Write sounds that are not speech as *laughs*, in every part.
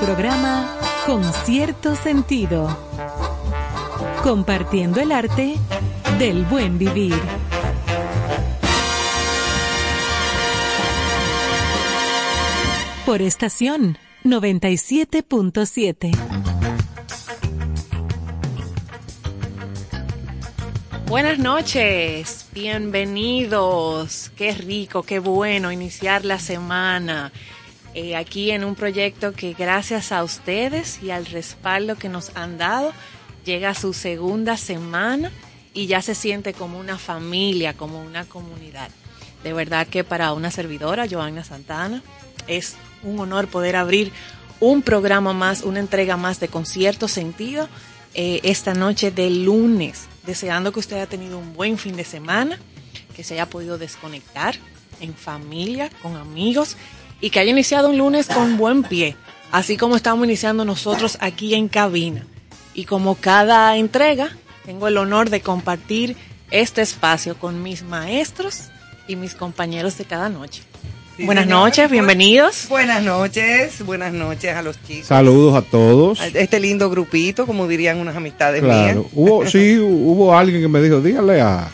programa Con cierto sentido. Compartiendo el arte del buen vivir. Por estación 97.7. Buenas noches, bienvenidos. Qué rico, qué bueno iniciar la semana eh, aquí en un proyecto que gracias a ustedes y al respaldo que nos han dado llega a su segunda semana y ya se siente como una familia, como una comunidad. De verdad que para una servidora, Joana Santana, es un honor poder abrir un programa más, una entrega más de concierto sentido eh, esta noche de lunes, deseando que usted haya tenido un buen fin de semana, que se haya podido desconectar en familia, con amigos y que haya iniciado un lunes con buen pie, así como estamos iniciando nosotros aquí en cabina. Y como cada entrega, tengo el honor de compartir este espacio con mis maestros y mis compañeros de cada noche. Sí, Buenas señora. noches, bienvenidos. Buenas noches, buenas noches a los chicos. Saludos a todos. A Este lindo grupito, como dirían unas amistades Claro. mías. Hubo, *laughs* sí, hubo alguien que me dijo, dígale a...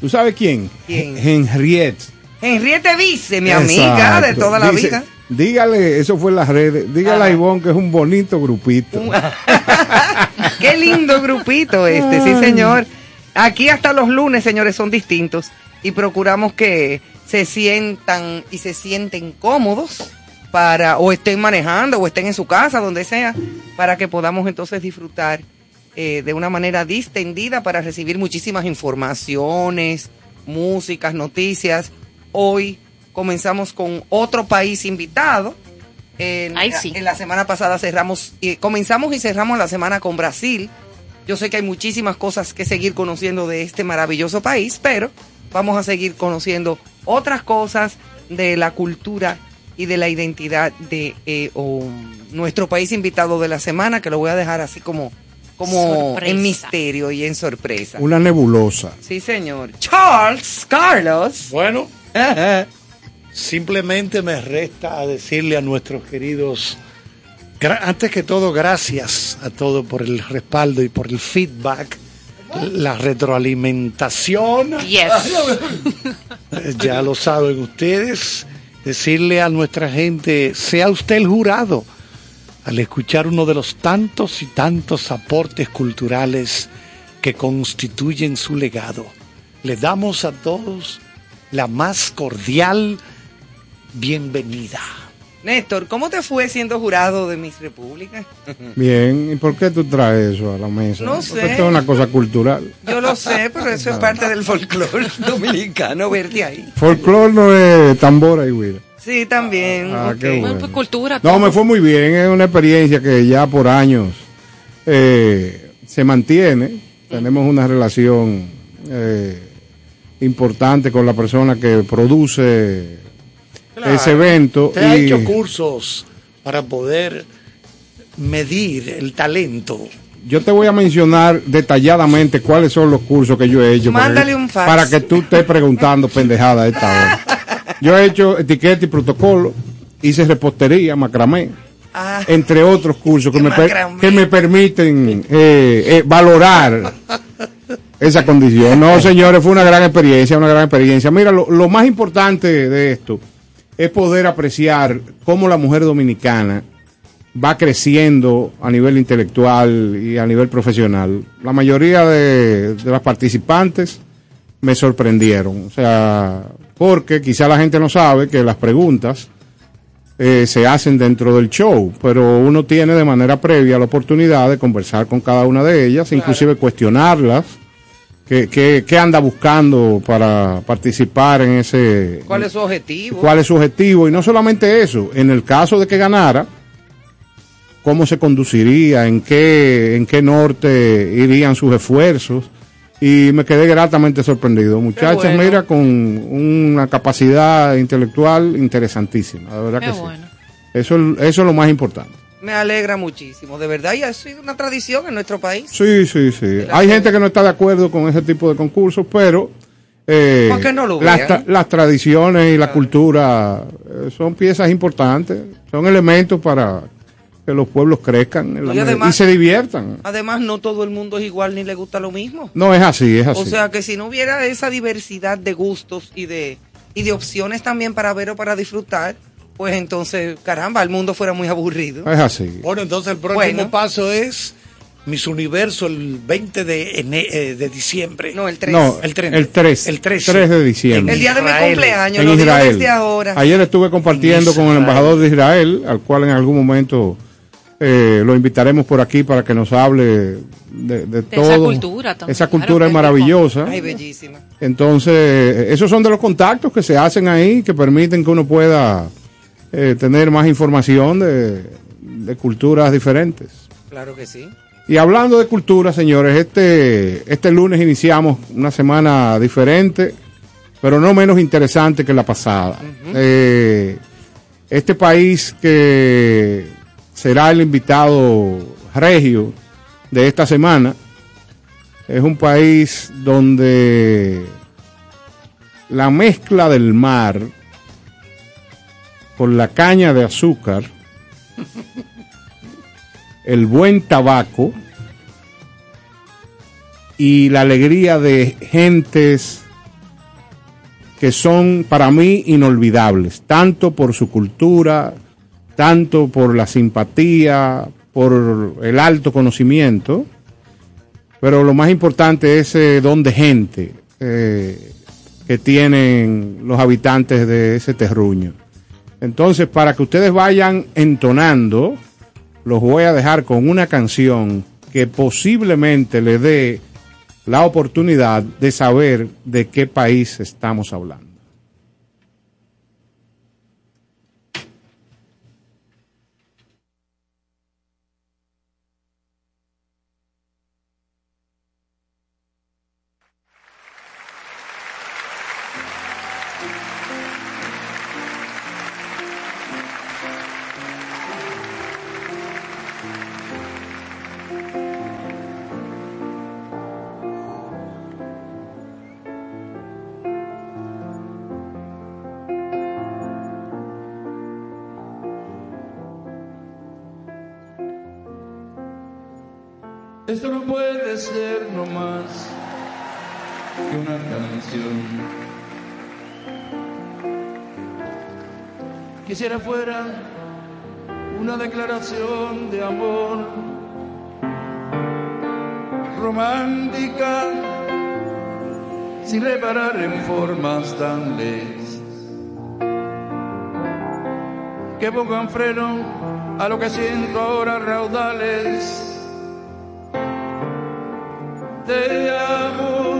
¿Tú sabes quién? ¿Quién? Henriette. Henriette Vice, mi amiga Exacto. de toda la Dice, vida. Dígale, eso fue en las redes, dígale a. Ivonne que es un bonito grupito. *laughs* Qué lindo grupito este, sí señor. Aquí hasta los lunes, señores, son distintos y procuramos que se sientan y se sienten cómodos para o estén manejando o estén en su casa, donde sea, para que podamos entonces disfrutar eh, de una manera distendida para recibir muchísimas informaciones, músicas, noticias. Hoy comenzamos con otro país invitado. En, Ay, sí. en la semana pasada cerramos, y comenzamos y cerramos la semana con Brasil. Yo sé que hay muchísimas cosas que seguir conociendo de este maravilloso país, pero vamos a seguir conociendo otras cosas de la cultura y de la identidad de eh, o, nuestro país invitado de la semana, que lo voy a dejar así como, como Sorpresa. en misterio y en sorpresa. Una nebulosa. Sí, señor. Charles Carlos. Bueno, simplemente me resta a decirle a nuestros queridos, antes que todo, gracias a todos por el respaldo y por el feedback, la retroalimentación. Yes. *laughs* Ya lo saben ustedes. Decirle a nuestra gente, sea usted el jurado al escuchar uno de los tantos y tantos aportes culturales que constituyen su legado. Le damos a todos la más cordial bienvenida. Néstor, ¿cómo te fue siendo jurado de Miss República? *laughs* Bien, ¿y por qué tú traes eso a la mesa? No Porque sé. esto es una cosa cultural. Yo lo sé, pero eso es parte del folclore *laughs* dominicano, verte ahí. Folclor no es tambora y huida. Sí, también. Ah, ok. qué bueno. Bueno, pues cultura. No, todo. me fue muy bien, es una experiencia que ya por años eh, se mantiene. Tenemos una relación eh, importante con la persona que produce Claro. ese evento. Usted ha y- hecho cursos para poder medir el talento. yo te voy a mencionar detalladamente cuáles son los cursos que yo he hecho. Mándale un fax. Para que tú estés preguntando *laughs* pendejada a esta hora. Yo he hecho etiqueta y protocolo, hice repostería, macramé, Ah, entre otros cursos que, Qué me, per- macramé. que me permiten eh, eh, valorar *laughs* esa condición. No, *laughs* señores, fue una gran experiencia, una gran experiencia. Mira, lo, lo más importante de esto es poder apreciar cómo la mujer dominicana va creciendo a nivel intelectual y a nivel profesional. La mayoría de, de las participantes me sorprendieron. O sea, porque quizá la gente no sabe que las preguntas eh, se hacen dentro del show, pero uno tiene de manera previa la oportunidad de conversar con cada una de ellas, inclusive cuestionarlas. ¿Qué, qué, qué anda buscando para participar en ese... ¿Cuál es su objetivo? cuál es su objetivo? Y no solamente eso, en el caso de que ganara, cómo se conduciría, en qué, en qué norte irían sus esfuerzos. Y me quedé gratamente sorprendido. Muchachas, bueno. mira, con una capacidad intelectual interesantísima, de verdad Qué que sí. Eso, es- eso es lo más importante. Me alegra muchísimo, de verdad, y ha sido una tradición en nuestro país. Sí, sí, sí. Hay gente que no está de acuerdo con ese tipo de concursos, pero eh, ¿Por qué no lo las, tra- las tradiciones y la cultura eh, son piezas importantes, son elementos para que los pueblos crezcan además- y se diviertan. Además, no todo el mundo es igual ni le gusta lo mismo. No es así, es así. O sea que si no hubiera esa diversidad de gustos y de, y de opciones también para ver o para disfrutar, pues entonces, caramba, el mundo fuera muy aburrido. es así. Bueno, entonces el próximo Bueno. paso es Miss Universo el 20 de, ene- eh, de diciembre. No, el 3. No, El 3. El 3. El 3. 3 de diciembre. el día de mi cumpleaños, en Israel. desde ahora. Ayer estuve compartiendo En con el embajador de Israel, al cual en algún momento eh, lo invitaremos por aquí para que nos hable de, de todo. esa cultura también, Esa cultura es maravillosa. Ay, bellísima. Entonces, esos son de los contactos que se hacen ahí, que permiten que uno pueda eh, tener más información de, de culturas diferentes. Claro que sí. Y hablando de cultura, señores, este, este lunes iniciamos una semana diferente, pero no menos interesante que la pasada. Eh, este país que será el invitado regio de esta semana es un país donde la mezcla del mar con la caña de azúcar el buen tabaco y la alegría de gentes que son para mí inolvidables, tanto por su cultura, tanto por la simpatía, por el alto conocimiento, pero lo más importante es ese don de gente eh, que tienen los habitantes de ese terruño. Entonces, para que ustedes vayan entonando, los voy a dejar con una canción que posiblemente le dé la oportunidad de saber de qué país estamos hablando. Fuera una declaración de amor romántica, sin reparar en formas tan leves que pongan freno a lo que siento ahora raudales te amo.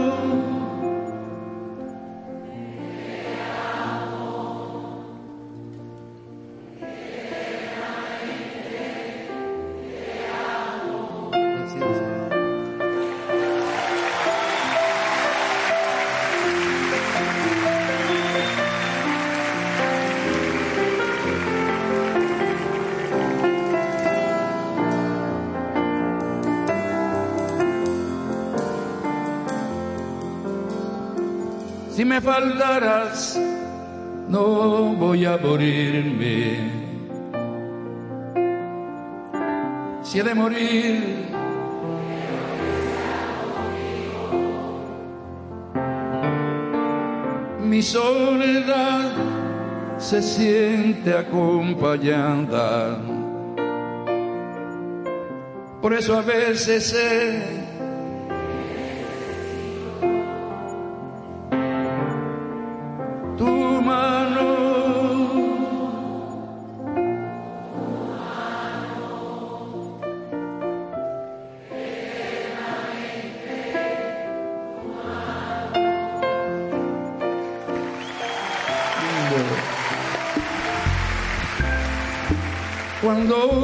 Me faltaras, no voy a morirme. Si he de morir, mi soledad se siente acompañada. Por eso a veces sé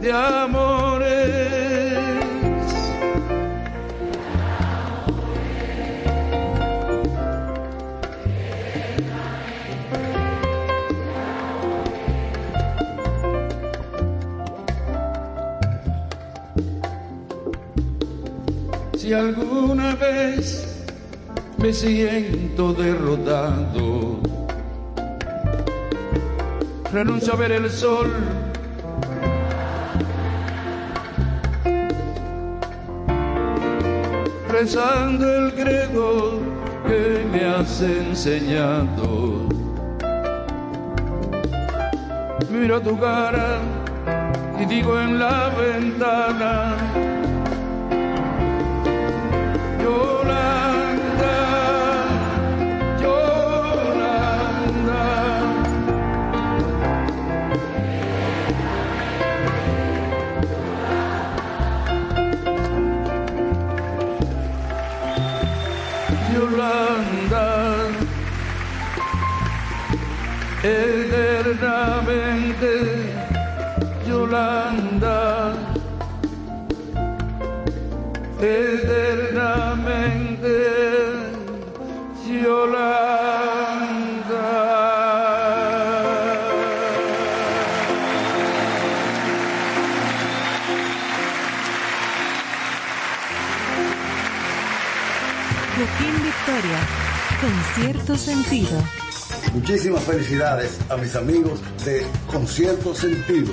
de amores. Si alguna vez me siento derrotado, renuncio a ver el sol. Rezando el credo que me has enseñado. Miro tu cara y digo en la ventana. Yolanda eternamente Yolanda. Joaquín Victoria, con cierto sentido. Muchísimas felicidades a mis amigos de Concierto Sentido.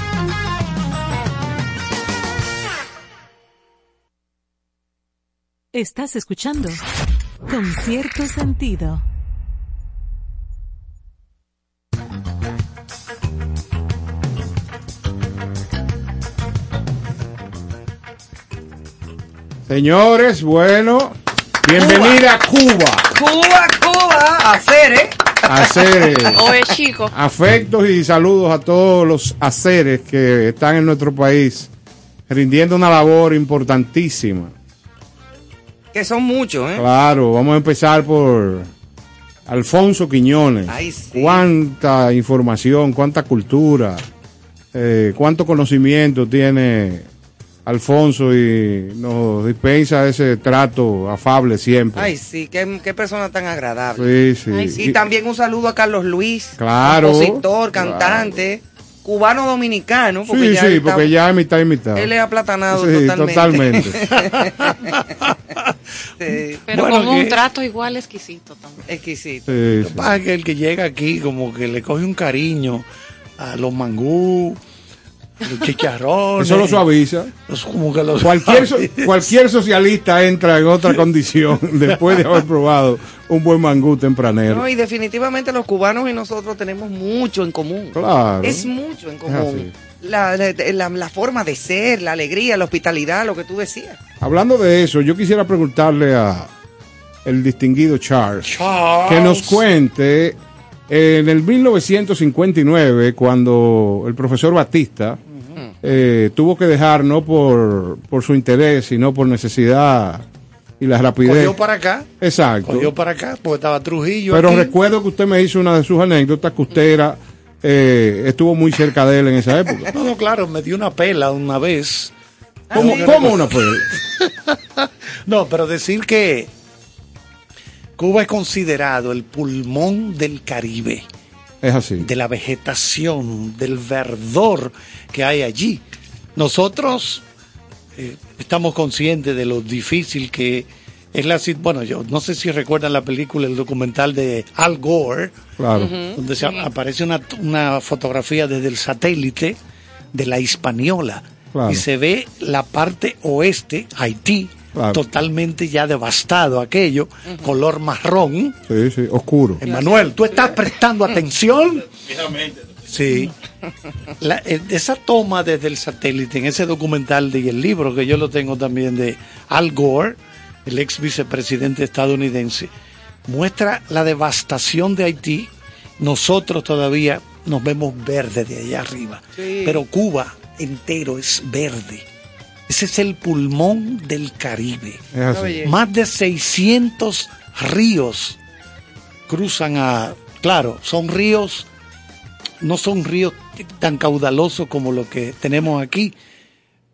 Estás escuchando con cierto sentido. Señores, bueno, bienvenida a Cuba. Cuba, Cuba, hacer, ¿eh? Hacer *laughs* Oye, chico. afectos y saludos a todos los haceres que están en nuestro país, rindiendo una labor importantísima. Que son muchos, ¿eh? Claro, vamos a empezar por Alfonso Quiñones. Ay, sí. Cuánta información, cuánta cultura, eh, cuánto conocimiento tiene Alfonso y nos dispensa ese trato afable siempre. Ay, sí, qué, qué persona tan agradable. sí, sí. Ay, sí. Y también un saludo a Carlos Luis, Claro, compositor, claro. cantante, cubano dominicano, porque Sí, ya sí, está- porque ya es mitad y mitad. él es aplatanado Sí, totalmente. totalmente. *laughs* *laughs* Sí, Pero Bueno, con un que- trato igual exquisito también. exquisito. Sí, Lo que sí. pasa es que el que llega aquí como que le coge un cariño a los mangú, a los chicharrones. Eso lo suaviza. Los- como que los Cualquier, suaviza. cualquier socialista entra en otra condición *laughs* después de haber probado un buen mangú tempranero. No, y definitivamente los cubanos y nosotros tenemos mucho en común. Claro. Es mucho en Es común. La, la- la- forma de ser, la alegría, la hospitalidad, lo que tú decías. Hablando de eso, yo quisiera preguntarle a el distinguido Charles, que nos cuente en el 1959 cuando el profesor Batista eh, tuvo que dejar no por, por su interés, sino por necesidad y la rapidez. Cogió para acá, Exacto. cogió para acá, porque estaba Trujillo. Pero aquí. recuerdo que usted me hizo una de sus anécdotas que usted era, eh, estuvo muy cerca de él en esa época. *laughs* No, no, claro, me dio una pela una vez. ¿Cómo, cómo una pues? *laughs* No, pero decir que Cuba es considerado el pulmón del Caribe, Es así. de la vegetación, del verdor que hay allí. Nosotros eh, estamos conscientes de lo difícil que es la bueno, yo no sé si recuerdan la película, el documental de Al Gore, Claro. donde se aparece una, una fotografía desde el satélite de la Hispaniola. Claro. y se ve la parte oeste, Haití, Claro. totalmente ya devastado aquello, color marrón. Sí, sí, oscuro. Emanuel, ¿tú estás prestando atención? Sí. La- eh, esa toma desde el satélite en ese documental de, y el libro que yo lo tengo también de Al Gore, el ex vicepresidente estadounidense, muestra la devastación de Haití.Nosotros todavía nos vemos verde de allá arriba, Sí. pero Cuba entero es verde. Ese es el pulmón del Caribe. Más de 600 ríos cruzan a... Claro, son ríos, no son ríos tan caudalosos como lo que tenemos aquí,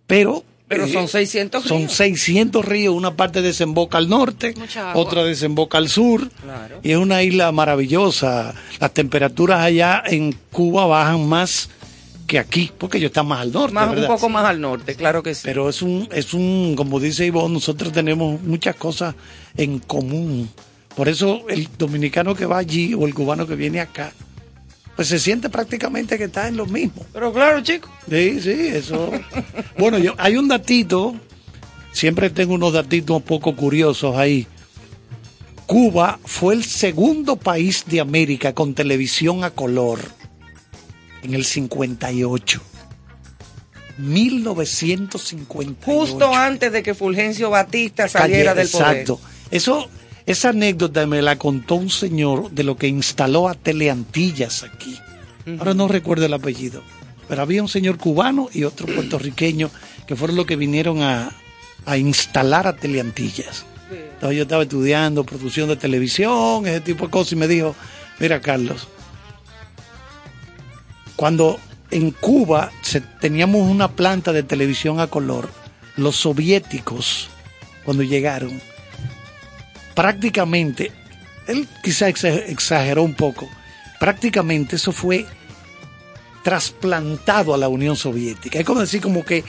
pero... Pero son 600 Son ríos. 600 ríos, una parte desemboca al norte, otra desemboca al sur, Claro. y es una isla maravillosa. Las temperaturas allá en Cuba bajan más que aquí, porque ellos están más al norte, Más, un poco más al norte, claro que sí. Pero es un, es un, como dice Ivonne, nosotros tenemos muchas cosas en común. Por eso el dominicano que va allí o el cubano que viene acá, pues se siente prácticamente que está en lo mismo. Pero claro, chicos. Sí, sí, eso. bueno, yo, hay un datito, siempre tengo unos datitos un poco curiosos ahí. Cuba fue el segundo país de América con televisión a color en el 58. 1958. Justo antes de que Fulgencio Batista saliera del poder. Exacto. Eso, esa anécdota me la contó un señor de lo que instaló a Teleantillas aquí. Ahora no recuerdo el apellido. Pero había un señor cubano y otro puertorriqueño que fueron los que vinieron a, a instalar a Teleantillas. Entonces yo estaba estudiando producción de televisión, ese tipo de cosas, y me dijo, mira Carlos, cuando en Cuba se- teníamos una planta de televisión a color, los soviéticos, cuando llegaron, prácticamente, él quizá exa- exageró un poco, prácticamente eso fue trasplantado a la Unión Soviética. Es como decir, como que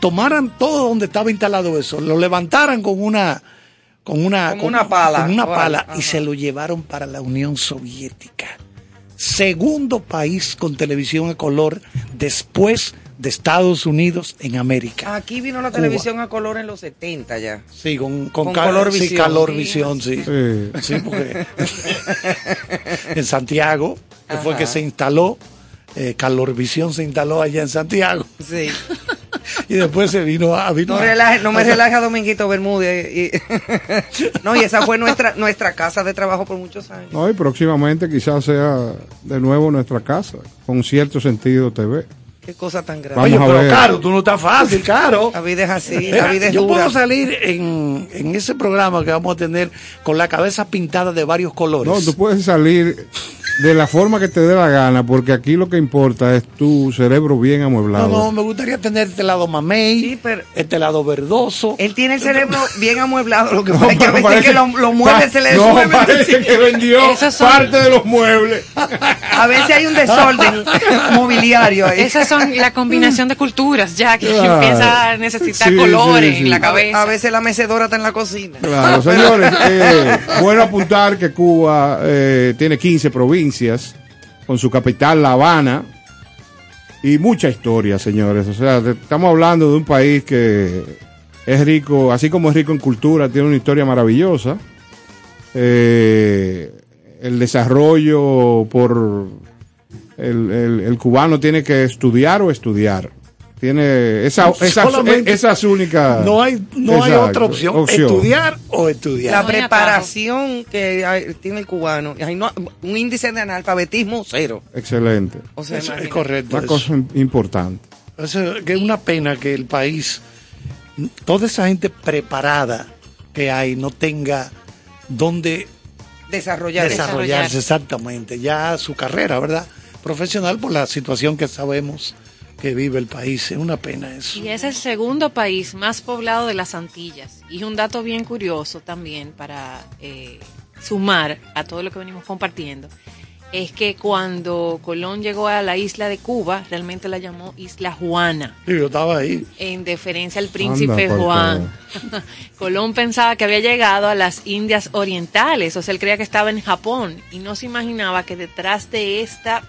tomaran todo donde estaba instalado eso, lo levantaran con una con una Como una pala. con una pala y se lo llevaron para la Unión Soviética. Segundo país con televisión a color después de Estados Unidos en América. Aquí vino la Cuba. televisión a color en los 70 ya. Sí, con, con, Con color sí, visión. calor Sí. visión, sí. Sí. Sí, porque *laughs* en Santiago, que fue que se instaló, eh, Calorvisión se instaló allá en Santiago Sí. *laughs* y después se vino a... Vino No, a- relaje, no me a- relaja Dominguito Bermúdez. y- *laughs* no, y esa fue nuestra nuestra casa de trabajo por muchos años. No, y próximamente quizás sea de nuevo nuestra casa, con cierto sentido TV. Qué cosa tan grande. Vamos Oye, a pero ver. caro, tú no estás fácil, caro. La vida es así, la vida es yo dura. puedo salir en, en ese programa que vamos a tener con la cabeza pintada de varios colores. No, tú puedes salir de la forma que te dé la gana, porque aquí lo que importa es tu cerebro bien no, amueblado. no, me gustaría tener este lado mamey, Sí, pero- este lado verdoso. Él tiene el cerebro bien amueblado, lo que No, pasa es que a veces parece- que lo- los muebles se le no, parece que vendió *laughs* son- parte de los muebles. A veces hay un desorden *laughs* mobiliario ahí. Esas son la combinación de culturas, ya que Claro. empieza a necesitar Sí, colores sí, sí. en la A cabeza. veces la mecedora está en la cocina. Claro, *laughs* señores, eh, bueno apuntar que Cuba eh, tiene 15 provincias, con su capital La Habana, y mucha historia, señores. O sea, estamos hablando de un país que es rico, así como es rico en cultura, tiene una historia maravillosa. Eh, el desarrollo por el- el cubano tiene que estudiar o estudiar. Tiene esa, esa, esa es única. No hay, no hay otra opción, estudiar o estudiar. La preparación que hay- tiene el cubano, hay no- un índice de analfabetismo cero. Excelente. O sea, Eso es correcto. Una eso. cosa im- importante. Eso, que es una pena que el país, toda esa gente preparada que hay, no tenga donde desarrollar desarrollarse exactamente ya su carrera, ¿verdad? Profesional por la situación que sabemos que vive el país. Es una pena eso. Y es el segundo país más poblado de las Antillas. Y un dato bien curioso también para eh, sumar a todo lo que venimos compartiendo, es que cuando Colón llegó a la isla de Cuba, realmente la llamó Isla Juana, Sí, yo estaba ahí. en deferencia al príncipe Anda, Juan. *laughs* Colón pensaba que había llegado a las Indias Orientales, o sea, él creía que estaba en Japón y no se imaginaba que detrás de esta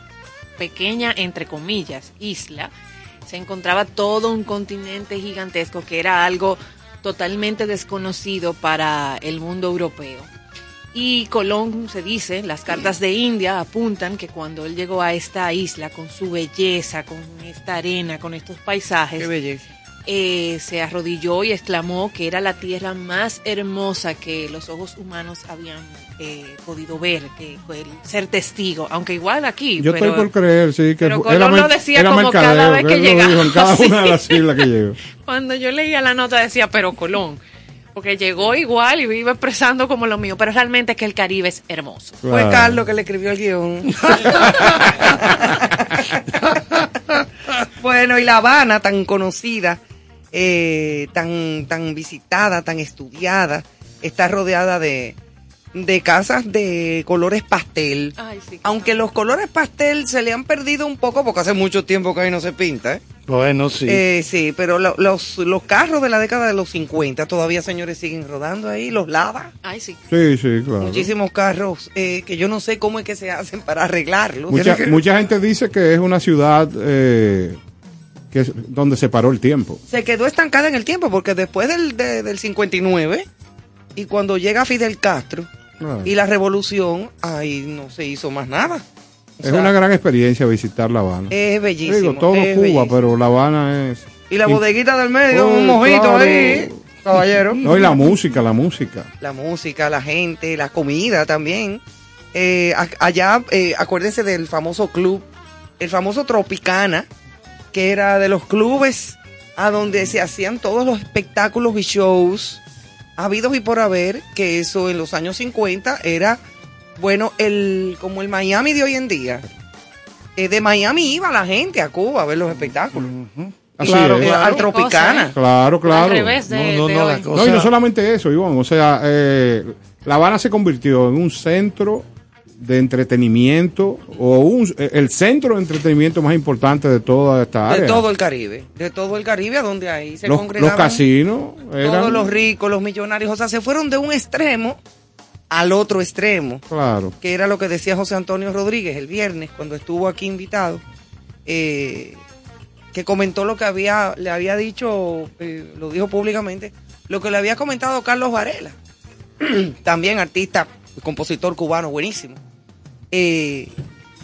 pequeña, entre comillas, isla, se encontraba todo un continente gigantesco que era algo totalmente desconocido para el mundo europeo. Y Colón, se dice, las cartas de India apuntan que cuando él llegó a esta isla con su belleza, con esta arena, con estos paisajes, Qué belleza. Eh, se arrodilló y exclamó que era la tierra más hermosa que los ojos humanos habían eh, podido ver, que fue el ser testigo, aunque igual aquí. Yo pero, estoy por creer, sí, que pero Colón lo decía era como cada vez que llegaba, en cada sí. *laughs* una de las islas que llegó. Cuando yo leía la nota decía, pero Colón, porque llegó igual y iba expresando como lo mío, pero realmente es que el Caribe es hermoso. Fue Claro. Carlos que le escribió el guion. *laughs* *laughs* bueno, y La Habana, tan conocida, eh, tan, tan visitada, tan estudiada, está rodeada de, de casas de colores pastel. Ay, sí. Aunque los colores pastel se le han perdido un poco porque hace mucho tiempo que ahí no se pinta, ¿eh? Bueno, sí. Eh, sí, pero lo- los, los carros de la década de los 50 todavía, señores, siguen rodando ahí, los lava. Ay, sí. Sí, sí, claro. Muchísimos carros eh, que yo no sé cómo es que se hacen para arreglarlos. Mucha, mucha gente dice que es una ciudad eh, que es donde se paró el tiempo. Se quedó estancada en el tiempo porque después del, de- del 59 y cuando llega Fidel Castro Claro. y la revolución, ahí no se hizo más nada. O es sea, una gran experiencia visitar La Habana. Es bellísimo. Digo, todo es Cuba, bellísimo. pero La Habana es... Y la bodeguita del medio, Oh, un mojito claro. ahí, caballero. *laughs* No, y la música, la música. la música, la gente, la comida también. Eh, allá, eh, acuérdense del famoso club, el famoso Tropicana, que era de los clubes a donde se hacían todos los espectáculos y shows habidos y por haber, que eso en los años 50 era, bueno, el como el Miami de hoy en día. Eh, de Miami iba la gente a Cuba a ver los espectáculos. Así Claro, es. eh, al Cosa, Tropicana. Claro, claro. Al revés de, No, no, de no, hoy. la cosa- No, y no solamente eso, Iván. O sea, eh, La Habana se convirtió en un centro de entretenimiento o un, eh, el centro de entretenimiento más importante de toda esta área. De todo el Caribe, de todo el Caribe, a donde ahí se los, los congregaban. casinos eran. todos los ricos, los millonarios, o sea, se fueron de un extremo al otro extremo, Claro. que era lo que decía José Antonio Rodríguez el viernes cuando estuvo aquí invitado, eh, que comentó lo que había, le había dicho, eh, lo dijo públicamente, lo que le había comentado Carlos Varela, *clears throat* también artista, compositor cubano buenísimo, eh,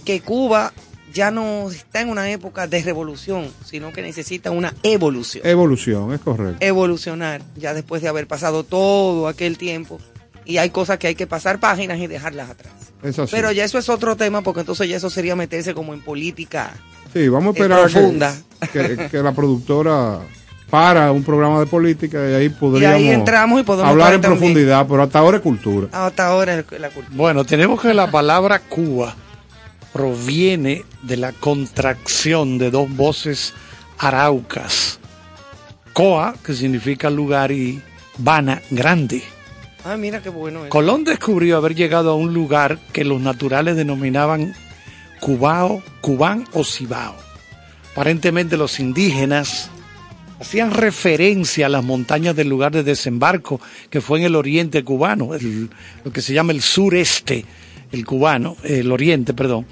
que Cuba ya no está en una época de revolución, sino que necesita una evolución Evolución, es correcto. evolucionar ya después de haber pasado todo aquel tiempo y hay cosas que hay que pasar páginas y dejarlas atrás. Pero ya eso es otro tema porque entonces ya eso sería meterse como en política. sí, vamos a eh, esperar que- profunda. Que, que la productora para un programa de política y ahí Y podríamos ahí entramos y podemos hablar en también. profundidad, pero hasta ahora es cultura. Hasta ahora el- la cultura. Bueno, tenemos que la palabra Cuba proviene de la contracción de dos voces araucas. Coa, que significa lugar, y Bana, grande. Ah, mira qué bueno es. Colón descubrió haber llegado a un lugar que los naturales denominaban Cubao, Cubán o Cibao. Aparentemente los indígenas hacían referencia a las montañas del lugar de desembarco que fue en el oriente cubano, lo que se llama el sureste, el cubano, el oriente, perdón.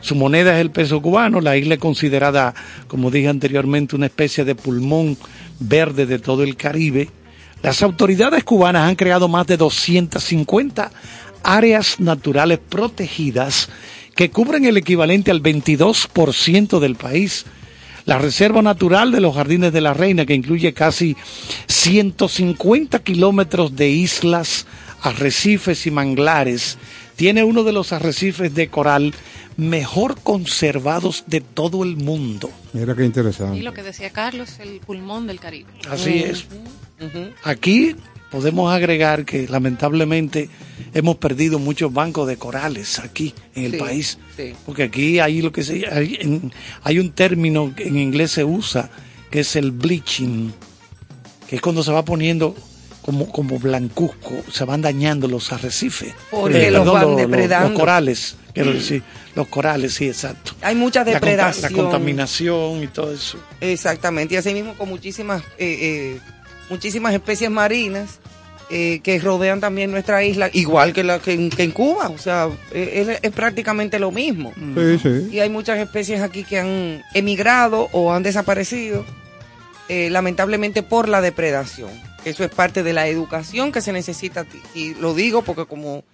Su moneda es el peso cubano, la isla es considerada, como dije anteriormente, una especie de pulmón verde de todo el Caribe. Las autoridades cubanas han creado más de 250 áreas naturales protegidas que cubren el equivalente al 22% del país. La Reserva Natural de los Jardines de la Reina, que incluye casi 150 kilómetros de islas, arrecifes y manglares, tiene uno de los arrecifes de coral mejor conservados de todo el mundo. Mira qué interesante. Y lo que decía Carlos, el pulmón del Caribe. Así es. Aquí podemos agregar que lamentablemente hemos perdido muchos bancos de corales aquí en el Sí, país. sí. Porque aquí hay lo que se hay, en- hay un término que en inglés se usa que es el bleaching, que es cuando se va poniendo como, como blancuzco, se van dañando los arrecifes. Porque los van los- depredando. Los corales, quiero decir, los corales, sí, exacto. Hay mucha La depredación. la contaminación y todo eso. Exactamente, y así mismo con muchísimas, eh, eh, muchísimas especies marinas eh, que rodean también nuestra isla, igual que, la, que, en, que en Cuba, o sea, eh, es, es prácticamente lo mismo. Sí, sí. Y hay muchas especies aquí que han emigrado o han desaparecido, eh, lamentablemente por la depredación. Eso es parte de la educación que se necesita. Y lo digo porque como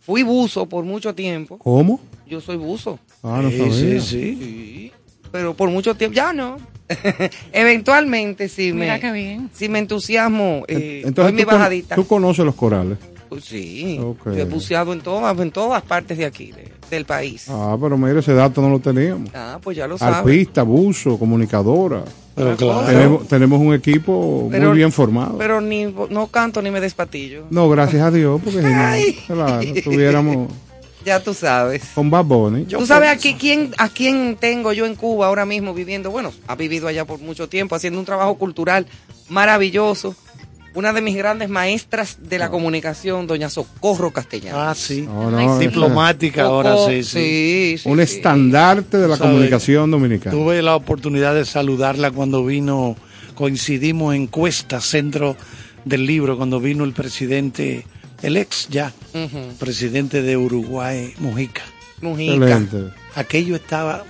fui buzo por mucho tiempo, ¿Cómo? yo soy buzo. Ah, no Sí, sabía. sí, sí. Sí, pero por mucho tiempo, ya no. *laughs* Eventualmente, si Mira me, qué bien. si me entusiasmo, eh, Entonces mi tú, con- bajadita. tú conoces los corales. Pues sí, yo he buceado en todas, en todas partes de aquí, de- del país. Ah, pero mira, ese dato no lo teníamos. Ah, pues ya lo sabes. Arpista, buzo, comunicadora. Pero claro. Tenemos, tenemos un equipo Pero- muy bien formado. Pero ni no canto ni me despatillo. no, gracias a Dios, porque si no, *laughs* claro, estuviéramos Ya tú sabes. con Bad Bunny. Tú sabes aquí quién, a quién tengo yo en Cuba ahora mismo viviendo. Bueno, ha vivido allá por mucho tiempo, haciendo un trabajo cultural maravilloso. Una de mis grandes maestras de la comunicación, doña Socorro Castellano. Ah, sí. No, sí. Diplomática ahora, sí, sí. sí, sí, un sí. estandarte de la Sabe, comunicación dominicana. Tuve la oportunidad de saludarla cuando vino, coincidimos en Cuesta, centro del libro, cuando vino el presidente, el ex ya, presidente de Uruguay, Mujica. Mujica. Excelente. Aquello estaba...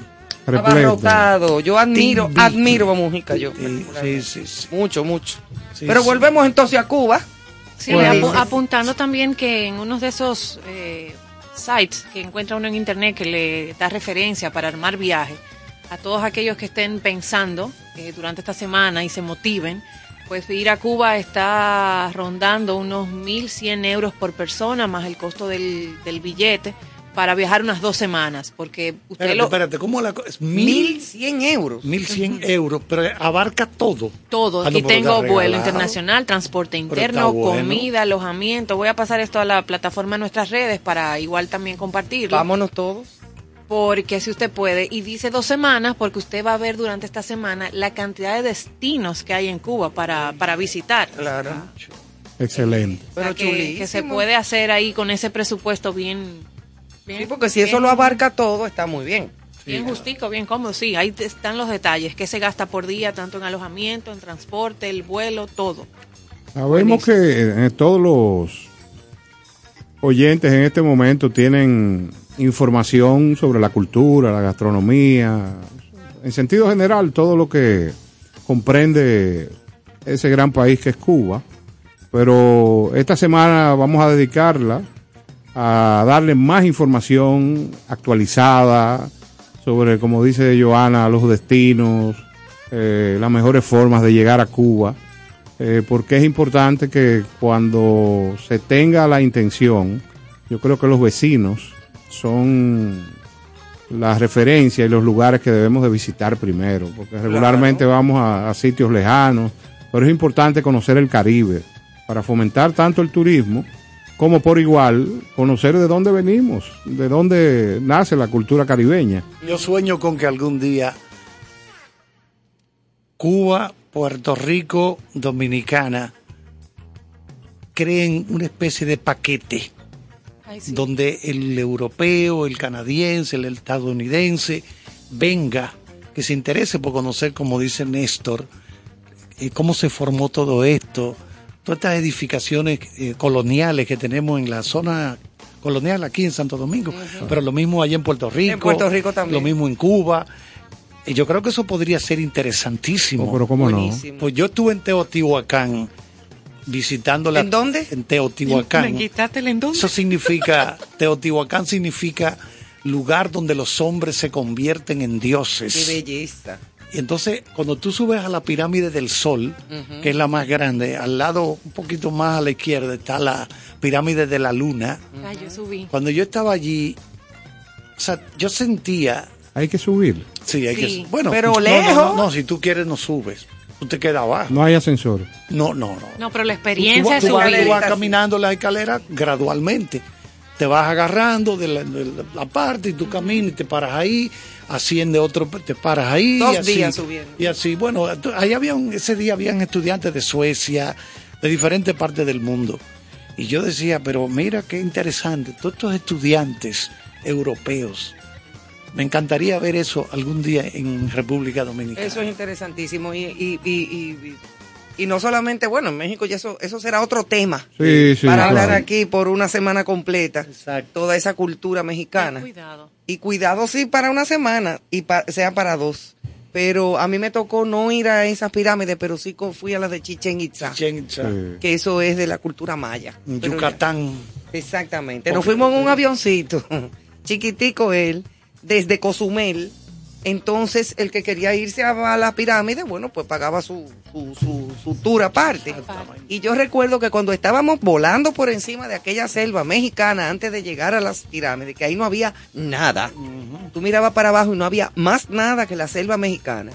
Repleto. Abarrotado. Yo admiro, admiro a Mujica yo. Sí, sí, sí, sí. Mucho, mucho. Sí, Pero sí. volvemos entonces a Cuba. Sí, Bueno. apuntando también que en uno de esos eh, sites que encuentra uno en internet que le da referencia para armar viaje, a todos aquellos que estén pensando eh, durante esta semana y se motiven, pues ir a Cuba está rondando unos 1.100 euros por persona más el costo del, del billete para viajar unas dos semanas, porque usted Espérate, lo... espérate, ¿cómo la cosa? Es mil, 1100 euros. mil cien euros, pero abarca todo. Todo, Ah, aquí tengo vuelo internacional, transporte interno, bueno. comida, alojamiento. Voy a pasar esto a la plataforma de nuestras redes para igual también compartirlo. Vámonos todos. Porque si usted puede, y dice dos semanas, porque usted va a ver durante esta semana la cantidad de destinos que hay en Cuba para, para visitar. Claro. Excelente. O sea, Pero que, que se puede hacer ahí con ese presupuesto bien... bien Sí, porque si eso lo abarca todo, está muy bien. Bien justico, bien cómodo, sí, ahí están los detalles, que se gasta por día, tanto en alojamiento, en transporte, el vuelo, todo. Sabemos que eh, todos los oyentes en este momento tienen información sobre la cultura, la gastronomía, en sentido general, todo lo que comprende ese gran país que es Cuba. Pero esta semana vamos a dedicarla a darle más información actualizada sobre, como dice Joana, los destinos, eh, las mejores formas de llegar a Cuba eh, porque es importante que cuando se tenga la intención, yo creo que los vecinos son la referencia y los lugares que debemos de visitar primero, porque regularmente vamos a, a sitios lejanos, pero es importante conocer el Caribe para fomentar tanto el turismo como por igual conocer de dónde venimos, de dónde nace la cultura caribeña. Yo sueño con que algún día Cuba, Puerto Rico, Dominicana creen una especie de paquete Ay, sí. donde el europeo, el canadiense, el estadounidense venga, que se interese por conocer, como dice Néstor, eh, cómo se formó todo esto, todas estas edificaciones eh, coloniales que tenemos en la zona colonial aquí en Santo Domingo, pero lo mismo allá en Puerto Rico, En Puerto Rico también. lo mismo en Cuba. Y yo creo que eso podría ser interesantísimo. Oh, pero cómo no. Buenísimo. Pues yo estuve en Teotihuacán visitando la ¿En dónde? En Teotihuacán. Me quitaste el endón. Eso significa, *laughs* Teotihuacán significa lugar donde los hombres se convierten en Qué dioses. belleza. Y entonces, cuando tú subes a la pirámide del Sol, que es la más grande, al lado, un poquito más a la izquierda, está la pirámide de la Luna. Ay, yo subí. Cuando yo estaba allí, o sea, yo sentía, Hay que subir, sí, hay Sí, que, bueno, pero no, no, lejos. No, no, si tú quieres no subes, tú te quedas abajo. no hay ascensor. No, no, no. No, pero la Tú- experiencia es tú, vas, tú vas caminando la escalera gradualmente. Te vas agarrando de la, de la- la parte y tú caminas y te paras ahí, asciende otro, te paras ahí. Dos y así, días subiendo. Y así, bueno, ahí había un- ese día habían estudiantes de Suecia, de diferentes partes del mundo. Y yo decía, pero mira qué interesante, todos estos estudiantes europeos. Me encantaría ver eso algún día en República Dominicana. Eso es interesantísimo. Y, y- y- y- y Y no solamente, bueno, en México ya eso, eso será otro tema Sí, sí, para hablar aquí por una semana completa. Exacto. Toda esa cultura mexicana. Cuidado. Y cuidado sí para una semana y pa- sea para dos. Pero a mí me tocó no ir a esas pirámides, pero sí fui a las de Chichen Itza, Chichen Itza, Sí. que eso es de la cultura maya. ya- Yucatán. Exactamente. Nos fuimos en un avioncito, *laughs* chiquitico él, desde Cozumel. Entonces, el que quería irse a la pirámide, bueno, pues pagaba su, su, su, su tour aparte. Y yo recuerdo que cuando estábamos volando por encima de aquella selva mexicana antes de llegar a las pirámides, que ahí no había nada, tú mirabas para abajo y no había más nada que la selva mexicana.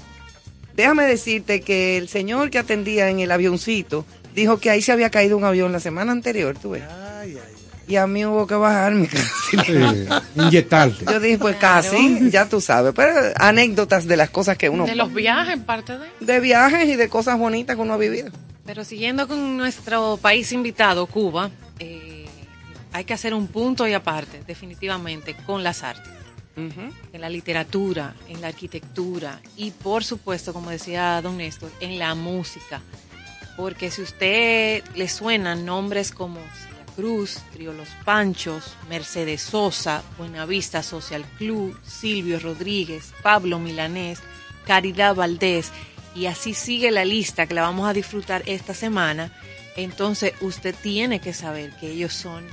Déjame decirte que el señor que atendía en el avioncito dijo que ahí se había caído un avión la semana anterior, tú ves. Ay, ay, Y a mí hubo que bajarme *laughs* casi. Sí, inyectarte. Yo dije, pues Claro. casi, ya tú sabes. Pero anécdotas de las cosas que uno... De los viajes, parte de. de viajes y de cosas bonitas que uno ha vivido. Pero siguiendo con nuestro país invitado, Cuba, eh, hay que hacer un punto y aparte, definitivamente, con las artes. En la literatura, en la arquitectura y, por supuesto, como decía don Néstor, en la música. Porque si usted le suenan nombres como Cruz, Trío Los Panchos, Mercedes Sosa, Buenavista Social Club, Silvio Rodríguez, Pablo Milanés, Caridad Valdés, y así sigue la lista que la vamos a disfrutar esta semana, entonces usted tiene que saber que ellos son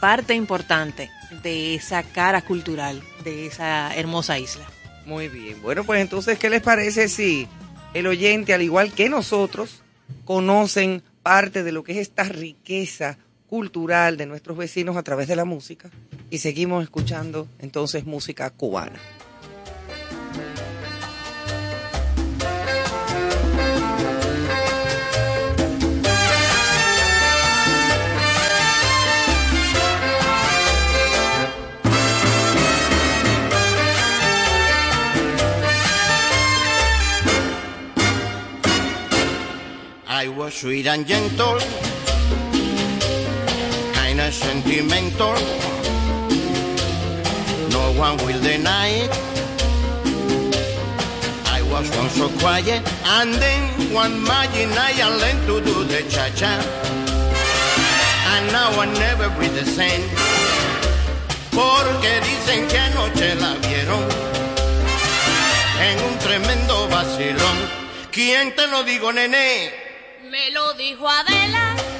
parte importante de esa cara cultural de esa hermosa isla. Muy bien. Bueno, pues entonces, ¿qué les parece si el oyente, al igual que nosotros, conocen parte de lo que es esta riqueza cultural de nuestros vecinos a través de la música? Y seguimos escuchando entonces música cubana. I was sweet and gentle, kinda sentimental. No one will deny it. I was once so quiet, and then one magic night I learned to do the cha-cha. And now I never breathe the same. Porque dicen que anoche la vieron en un tremendo vacilón. ¿Quién te lo digo, nene? Me lo dijo Adela.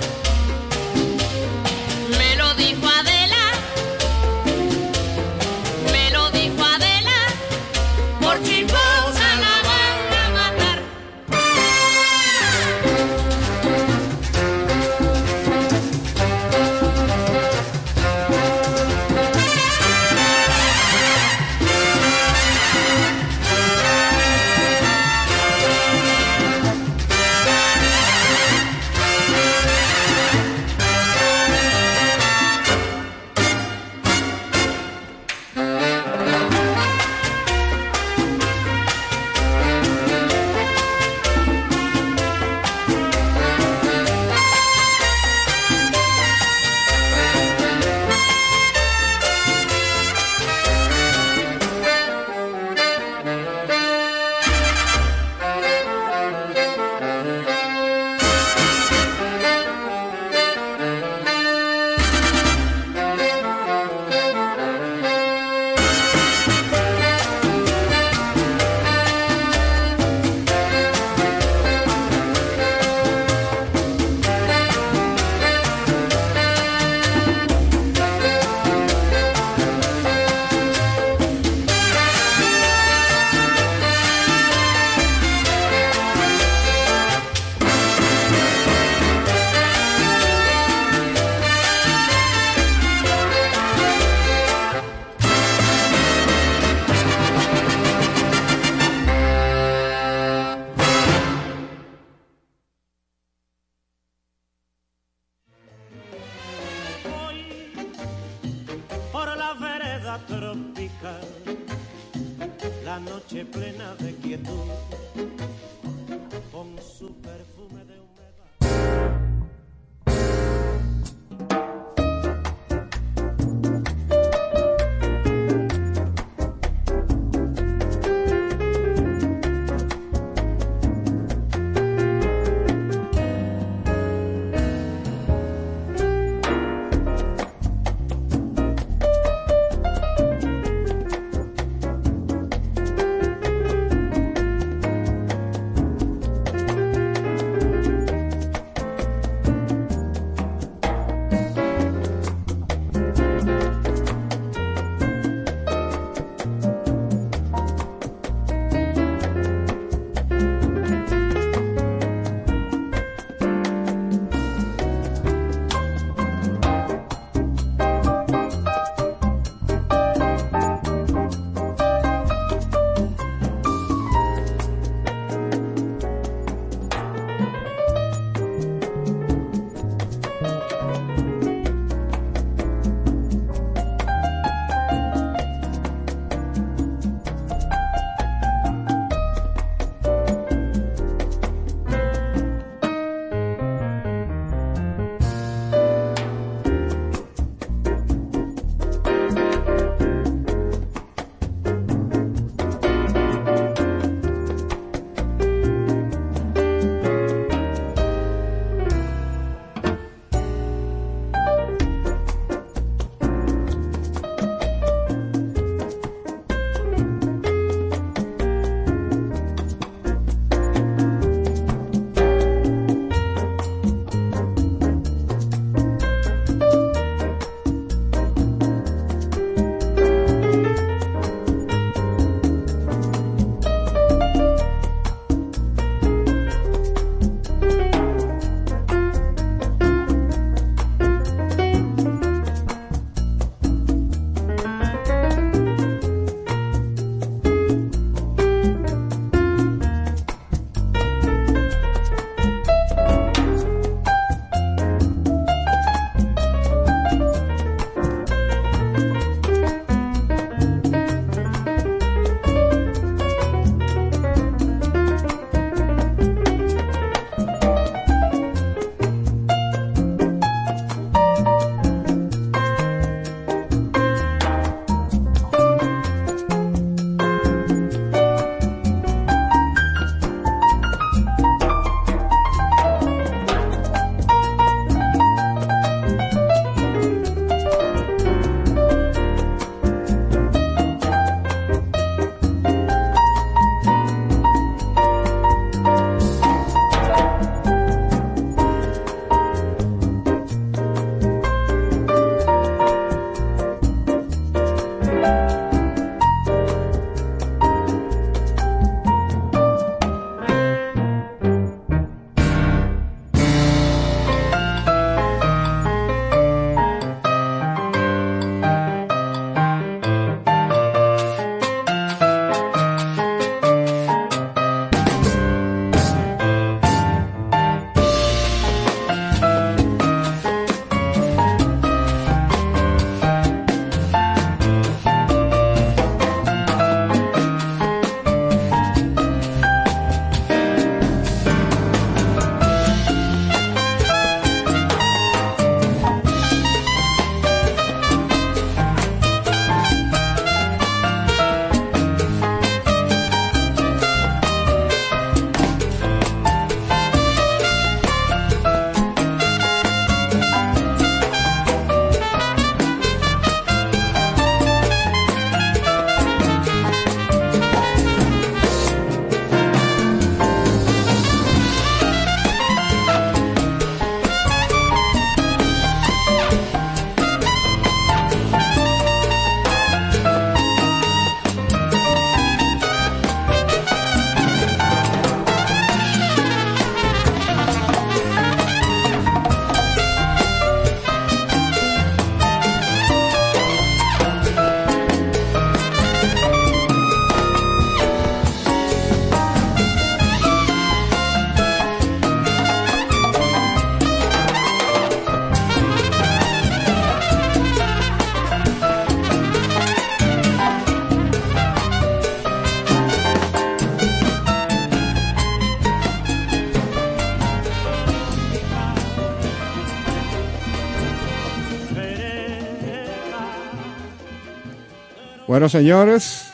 Bueno, señores,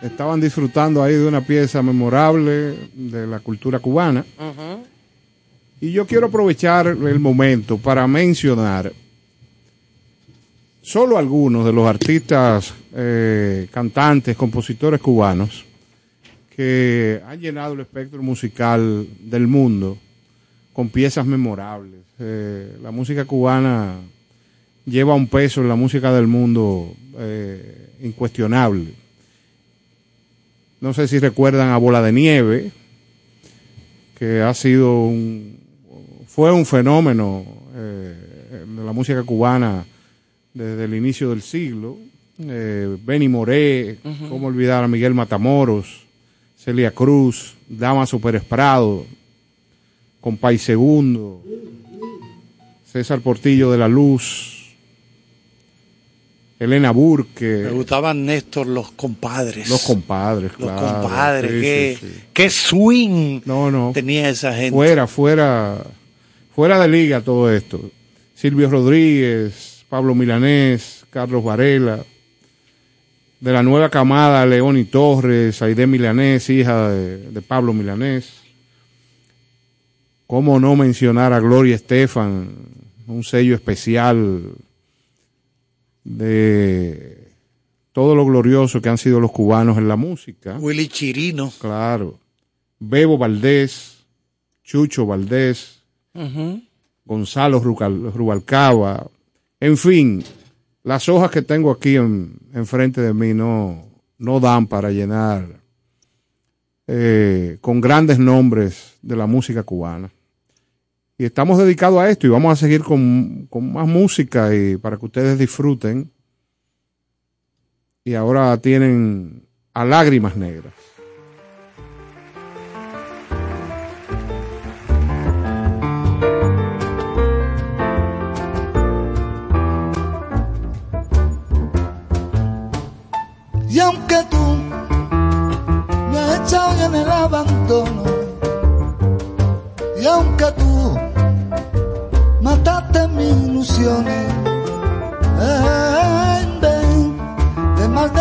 estaban disfrutando ahí de una pieza memorable de la cultura cubana. Y yo quiero aprovechar el momento para mencionar solo algunos de los artistas, eh, cantantes, compositores cubanos que han llenado el espectro musical del mundo con piezas memorables. Eh, la música cubana lleva un peso en la música del mundo incuestionable. No sé si recuerdan a Bola de Nieve, que ha sido un, fue un fenómeno eh, de la música cubana desde el inicio del siglo. Eh, Benny Moré, cómo olvidar a Miguel Matamoros, Celia Cruz, Damaso Pérez Prado, Compay Segundo, César Portillo de la Luz, Elena Me Burke, gustaban Néstor los compadres. los compadres, Los claro. compadres, Sí, qué, sí, sí. qué swing No, no. tenía esa gente. Fuera, fuera, fuera de liga todo esto. Silvio Rodríguez, Pablo Milanés, Carlos Varela, de la nueva camada León y Torres, Aide Milanés, hija de, de Pablo Milanés. ¿Cómo no mencionar a Gloria Estefan, un sello especial de todo lo glorioso que han sido los cubanos en la música? Willy Chirino. Claro. Bebo Valdés, Chucho Valdés, Gonzalo Rucal- Rubalcaba, en fin, las hojas que tengo aquí en, enfrente de mí no, no dan para llenar eh, con grandes nombres de la música cubana. Y estamos dedicados a esto y vamos a seguir con, con más música y para que ustedes disfruten. Y ahora tienen a lágrimas negras. Y aunque tú me has echado en el abandono, y aunque tú ilusiones, en vez de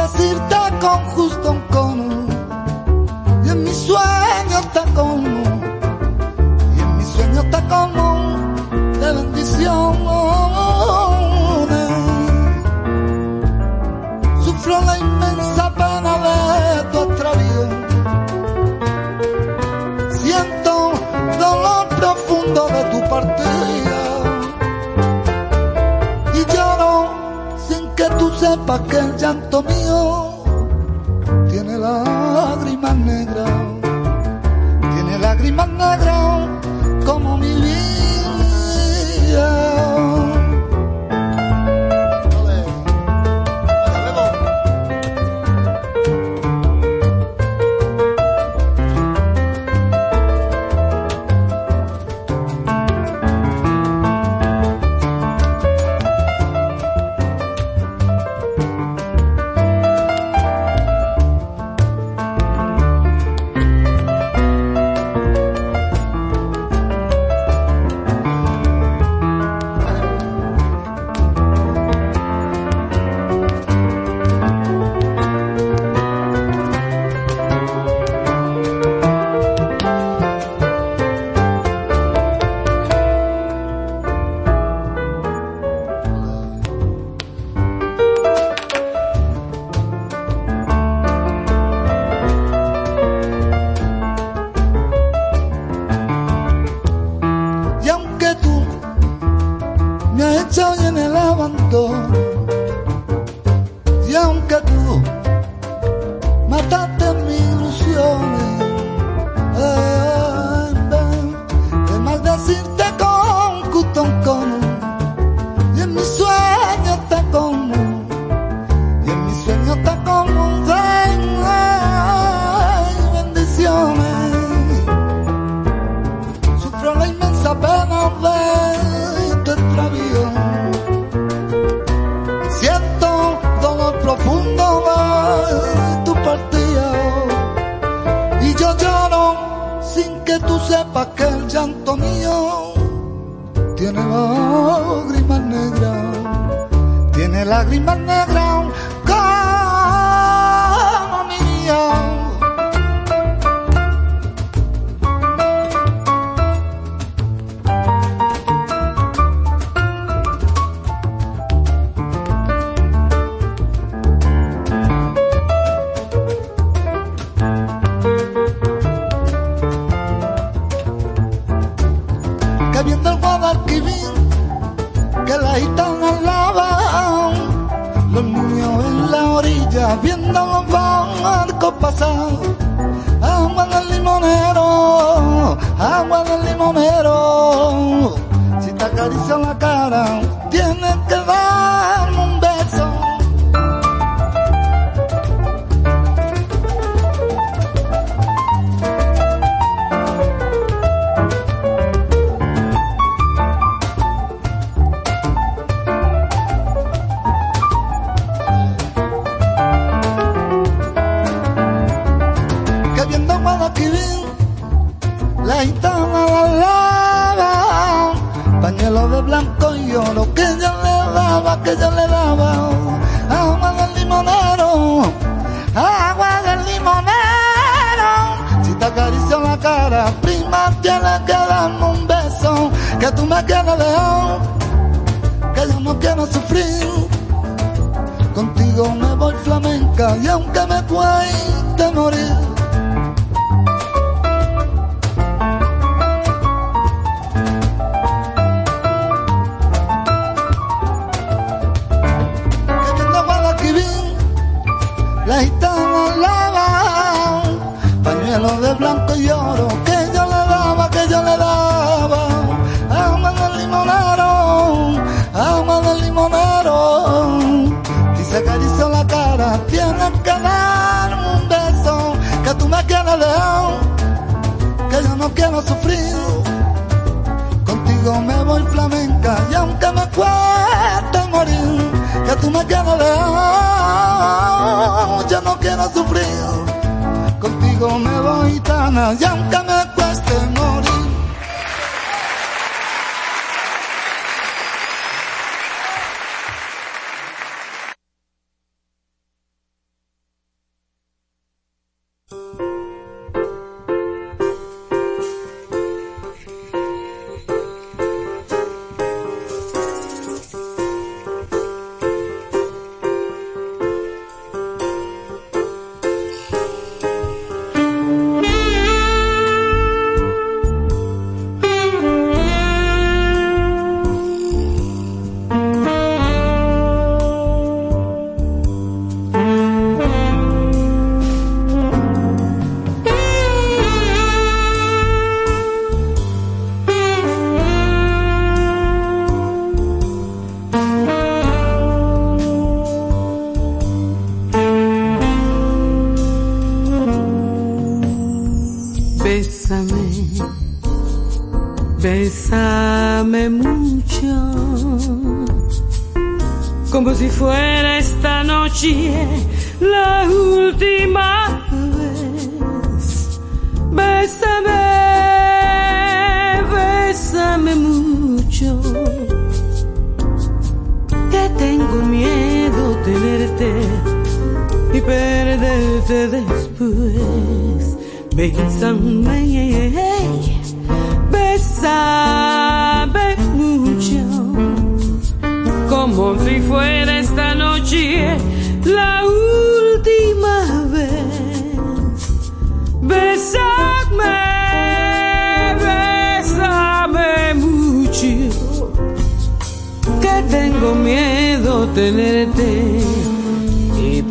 con justo encono, y en mi sueño te como, y en mi sueño te como de bendiciones. Sepas que el llanto mío tiene lágrimas negras. Tiene lágrimas negras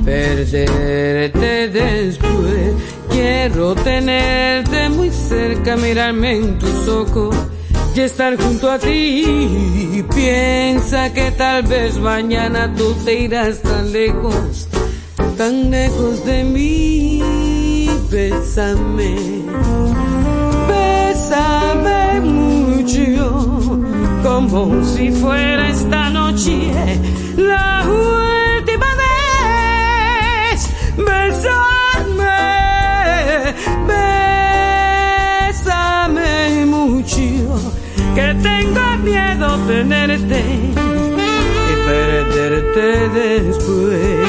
perderte después. Quiero tenerte muy cerca, mirarme en tus ojos y estar junto a ti. Piensa que tal vez mañana tú te irás tan lejos, tan lejos de mí. Bésame, bésame mucho, como si fuera esta noche besarme, besame mucho, que tengo miedo tenerte y perderte después.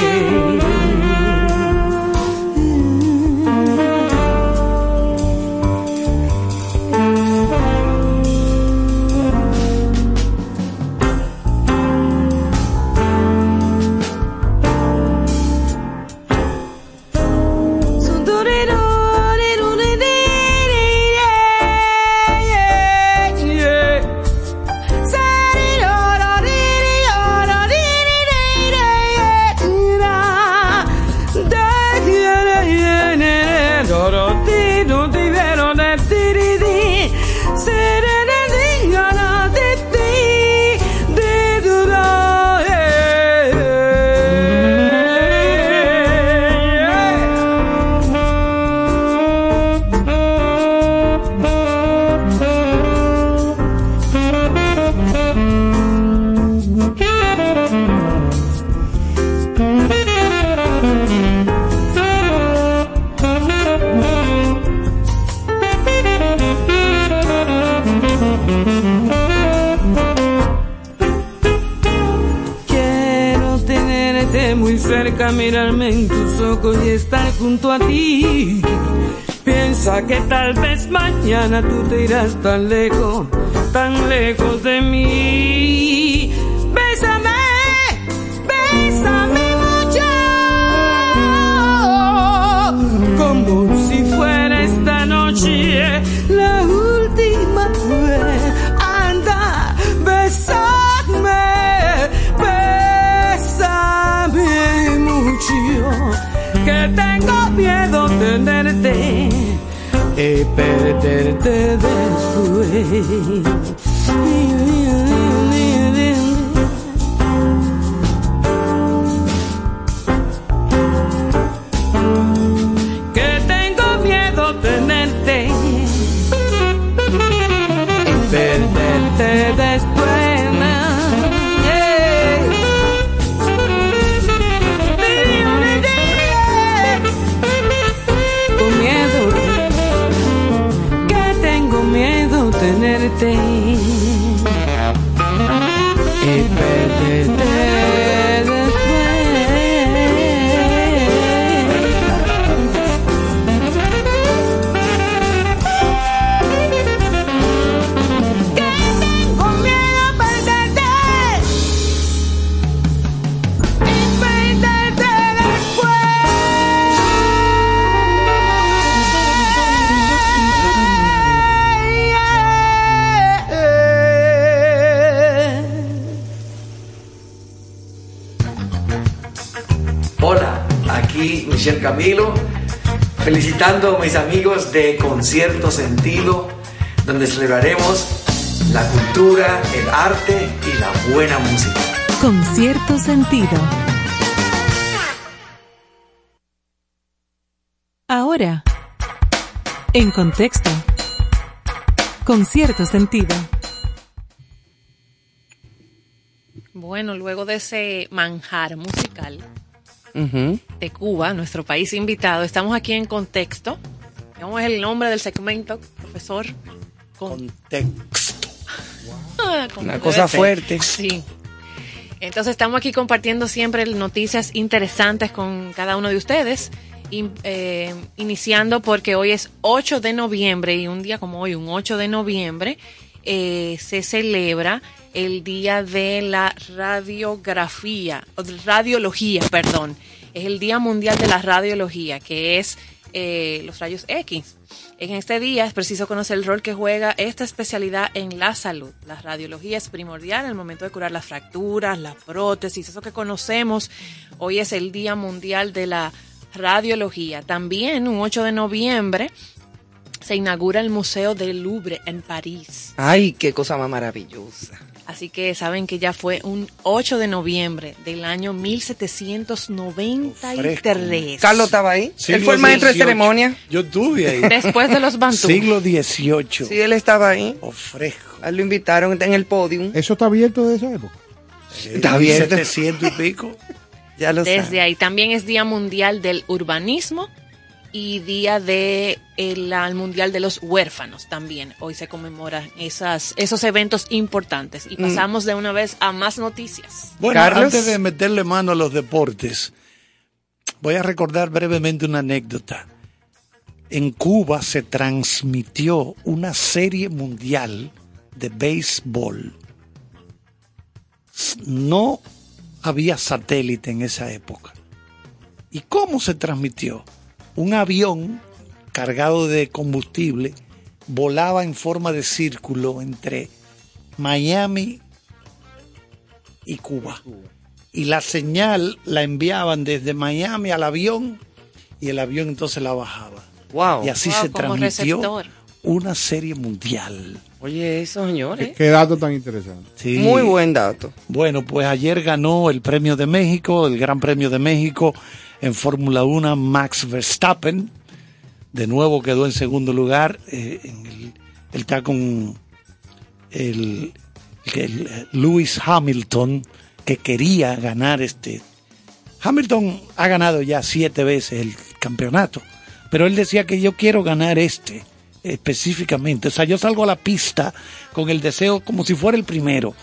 A ti. Piensa que tal vez mañana tú te irás tan lejos, tan lejos de mí. Y perderte después. Camilo, felicitando a mis amigos de Concierto Sentido, donde celebraremos la cultura, el arte y la buena música. Con cierto sentido. Ahora, en contexto. Con cierto sentido. Bueno, luego de ese manjar musical De Cuba, nuestro país invitado, estamos aquí en contexto. ¿Cómo es el nombre del segmento, profesor? Contexto. Ah, Una cosa ser. fuerte. Sí. Entonces estamos aquí compartiendo siempre noticias interesantes con cada uno de ustedes. In- eh, iniciando porque hoy es 8 de noviembre y un día como hoy, un 8 de noviembre, eh, se celebra el Día de la Radiografía, Radiología, perdón. Es el Día Mundial de la Radiología, que es eh, los rayos X. En este día es preciso conocer el rol que juega esta especialidad en la salud. La radiología es primordial en el momento de curar las fracturas, las prótesis, eso que conocemos. Hoy es el Día Mundial de la Radiología. También, un 8 de noviembre, se inaugura el Museo del Louvre en París. Ay, qué cosa más maravillosa. Así que saben que ya fue un 8 de noviembre del año 1793. Carlos estaba ahí. él Siglo fue el maestro de ceremonia. Yo estuve ahí. Después de los Bantú. Siglo XVIII. Sí, él estaba ahí. Oh, fresco. A él lo invitaron en el podium. ¿Eso está abierto de esa época? Está abierto. 700 y pico. Ya lo Desde sabe. ahí también es Día Mundial del Urbanismo y Día de el, al Mundial de los Huérfanos también. Hoy se conmemoran esas, esos eventos importantes. Y Mm. pasamos de una vez a más noticias. Bueno, Carlos. antes de meterle mano a los deportes, voy a recordar brevemente una anécdota. En Cuba se transmitió una serie mundial de béisbol. No había satélite en esa época. ¿Y cómo se transmitió? Un avión cargado de combustible volaba en forma de círculo entre Miami y Cuba. Y la señal la enviaban desde Miami al avión y el avión entonces la bajaba. Wow. Y así Wow, se transmitió receptor. una serie mundial. Oye, eso, señores. Qué dato tan interesante. Sí. Muy buen dato. Bueno, pues ayer ganó el premio de México, el Gran Premio de México en Fórmula 1, Max Verstappen. De nuevo quedó en segundo lugar. eh, él está con el, Lewis Hamilton, que quería ganar este. Hamilton ha ganado ya siete veces el campeonato, pero él decía que yo quiero ganar este específicamente. O sea, yo salgo a la pista con el deseo como si fuera el primero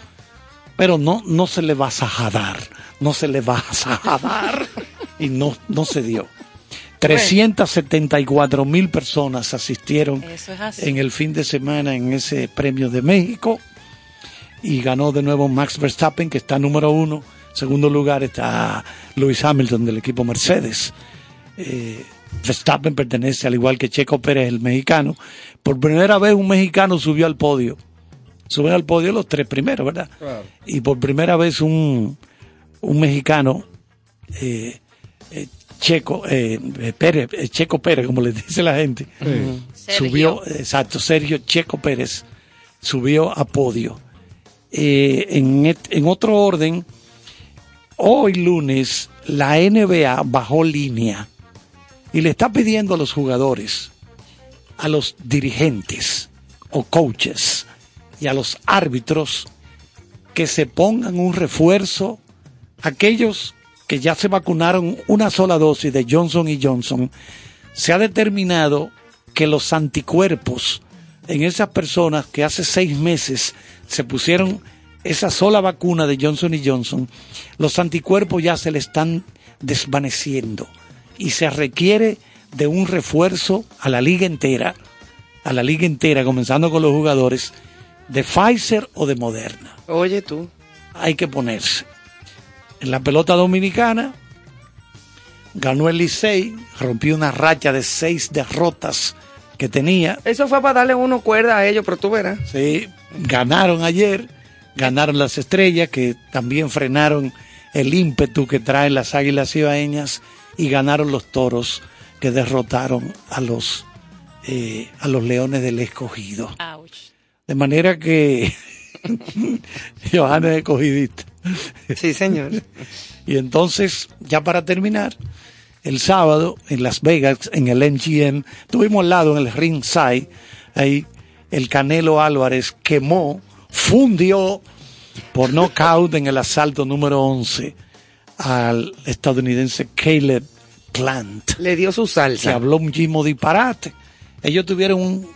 pero no, no se le va a dar, no se le va a dar. *laughs* y no, no se dio. 374 mil personas asistieron es en el fin de semana en ese premio de México y ganó de nuevo Max Verstappen que está número uno. Segundo lugar está Lewis Hamilton del equipo Mercedes. Eh, Verstappen pertenece al igual que Checo Pérez, el mexicano. Por primera vez un mexicano subió al podio. Suben al podio los tres primeros, ¿verdad? Y por primera vez un, un mexicano, eh, eh, Checo, eh, eh, Pérez, eh, Checo Pérez, como le *laughs* dice la gente, subió, exacto, Sergio Checo Pérez subió a podio. Eh, en, et- en otro orden, hoy lunes la NBA bajó línea y le está pidiendo a los jugadores, a los dirigentes o coaches y a los árbitros que se pongan un refuerzo. Aquellos que ya se vacunaron una sola dosis de Johnson y Johnson, se ha determinado que los anticuerpos en esas personas que hace seis meses se pusieron esa sola vacuna de Johnson y Johnson, los anticuerpos ya se le están desvaneciendo y se requiere de un refuerzo a la liga entera, a la liga entera, comenzando con los jugadores, de Pfizer o de Moderna. Oye tú. Hay que ponerse. En la pelota dominicana ganó el Licey, rompió una racha de seis derrotas que tenía. Eso fue para darle uno cuerda a ellos, pero tú verás. Sí, ganaron ayer, ganaron las estrellas que también frenaron el ímpetu que traen las águilas ibaeñas y ganaron los toros que derrotaron a los eh, a los leones del escogido. De manera que *laughs* Johanna es escogidista. Sí, señor. *laughs* y entonces, ya para terminar, el sábado en Las Vegas, en el MGM, tuvimos al lado en el ringside, ahí el Canelo Álvarez quemó, fundió por knockout en el asalto número 11 al estadounidense Caleb Plant. Le dio su Se salsa. habló muchísimo disparate. Ellos tuvieron un,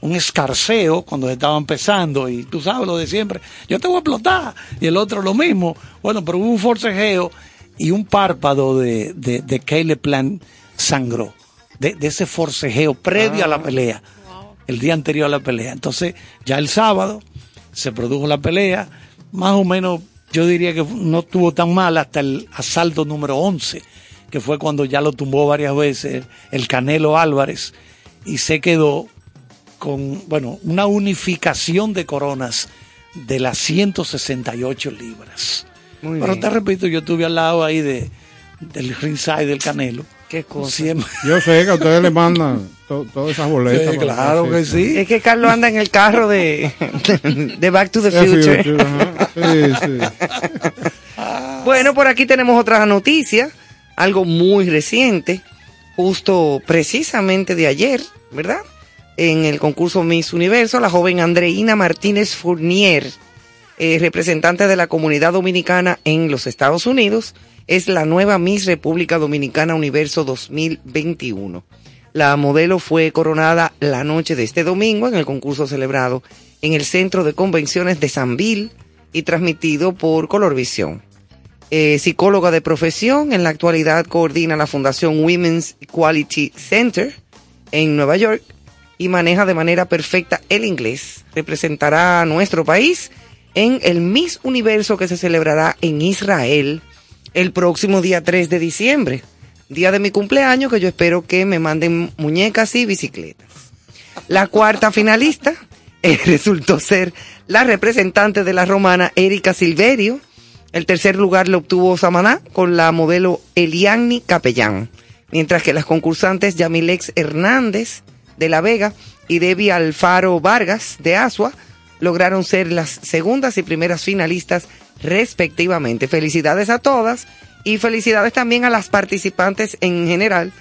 un escarceo cuando estaban empezando y tú sabes lo de siempre, yo te voy a explotar y el otro lo mismo. Bueno, pero hubo un forcejeo y un párpado de, de, de Caleb Plant sangró de, de ese forcejeo previo a la pelea, el día anterior a la pelea. Entonces, ya el sábado se produjo la pelea, más o menos yo diría que no estuvo tan mal hasta el asalto número 11, que fue cuando ya lo tumbó varias veces el Canelo Álvarez y se quedó con, bueno, una unificación de coronas de las 168 libras. Muy Pero bien. te repito, yo estuve al lado ahí de, del ringside del Canelo. Qué cosa. Siempre- Yo sé que a ustedes le mandan to- todas esas boletas. Sí, claro que sí. Es que Carlos anda en el carro de, *laughs* de Back to the Future. Sí, sí. Bueno, por aquí tenemos otra noticia, algo muy reciente, justo precisamente de ayer, ¿verdad? En el concurso Miss Universo, la joven Andreina Martínez Fournier, eh, representante de la comunidad dominicana en los Estados Unidos, es la nueva Miss República Dominicana Universo 2021. La modelo fue coronada la noche de este domingo en el concurso celebrado en el Centro de Convenciones de Sanville y transmitido por Colorvisión. Eh, psicóloga de profesión, en la actualidad coordina la Fundación Women's Equality Center en Nueva York y maneja de manera perfecta el inglés. Representará a nuestro país en el Miss Universo que se celebrará en Israel el próximo día 3 de diciembre, día de mi cumpleaños que yo espero que me manden muñecas y bicicletas. La cuarta finalista eh, *laughs* resultó ser la representante de la romana Erika Silverio. El tercer lugar lo obtuvo Samaná con la modelo Eliani Capellán, mientras que las concursantes Yamilex Hernández de La Vega y Debbie Alfaro Vargas de Asua lograron ser las segundas y primeras finalistas respectivamente. Felicidades a todas y felicidades también a las participantes en general,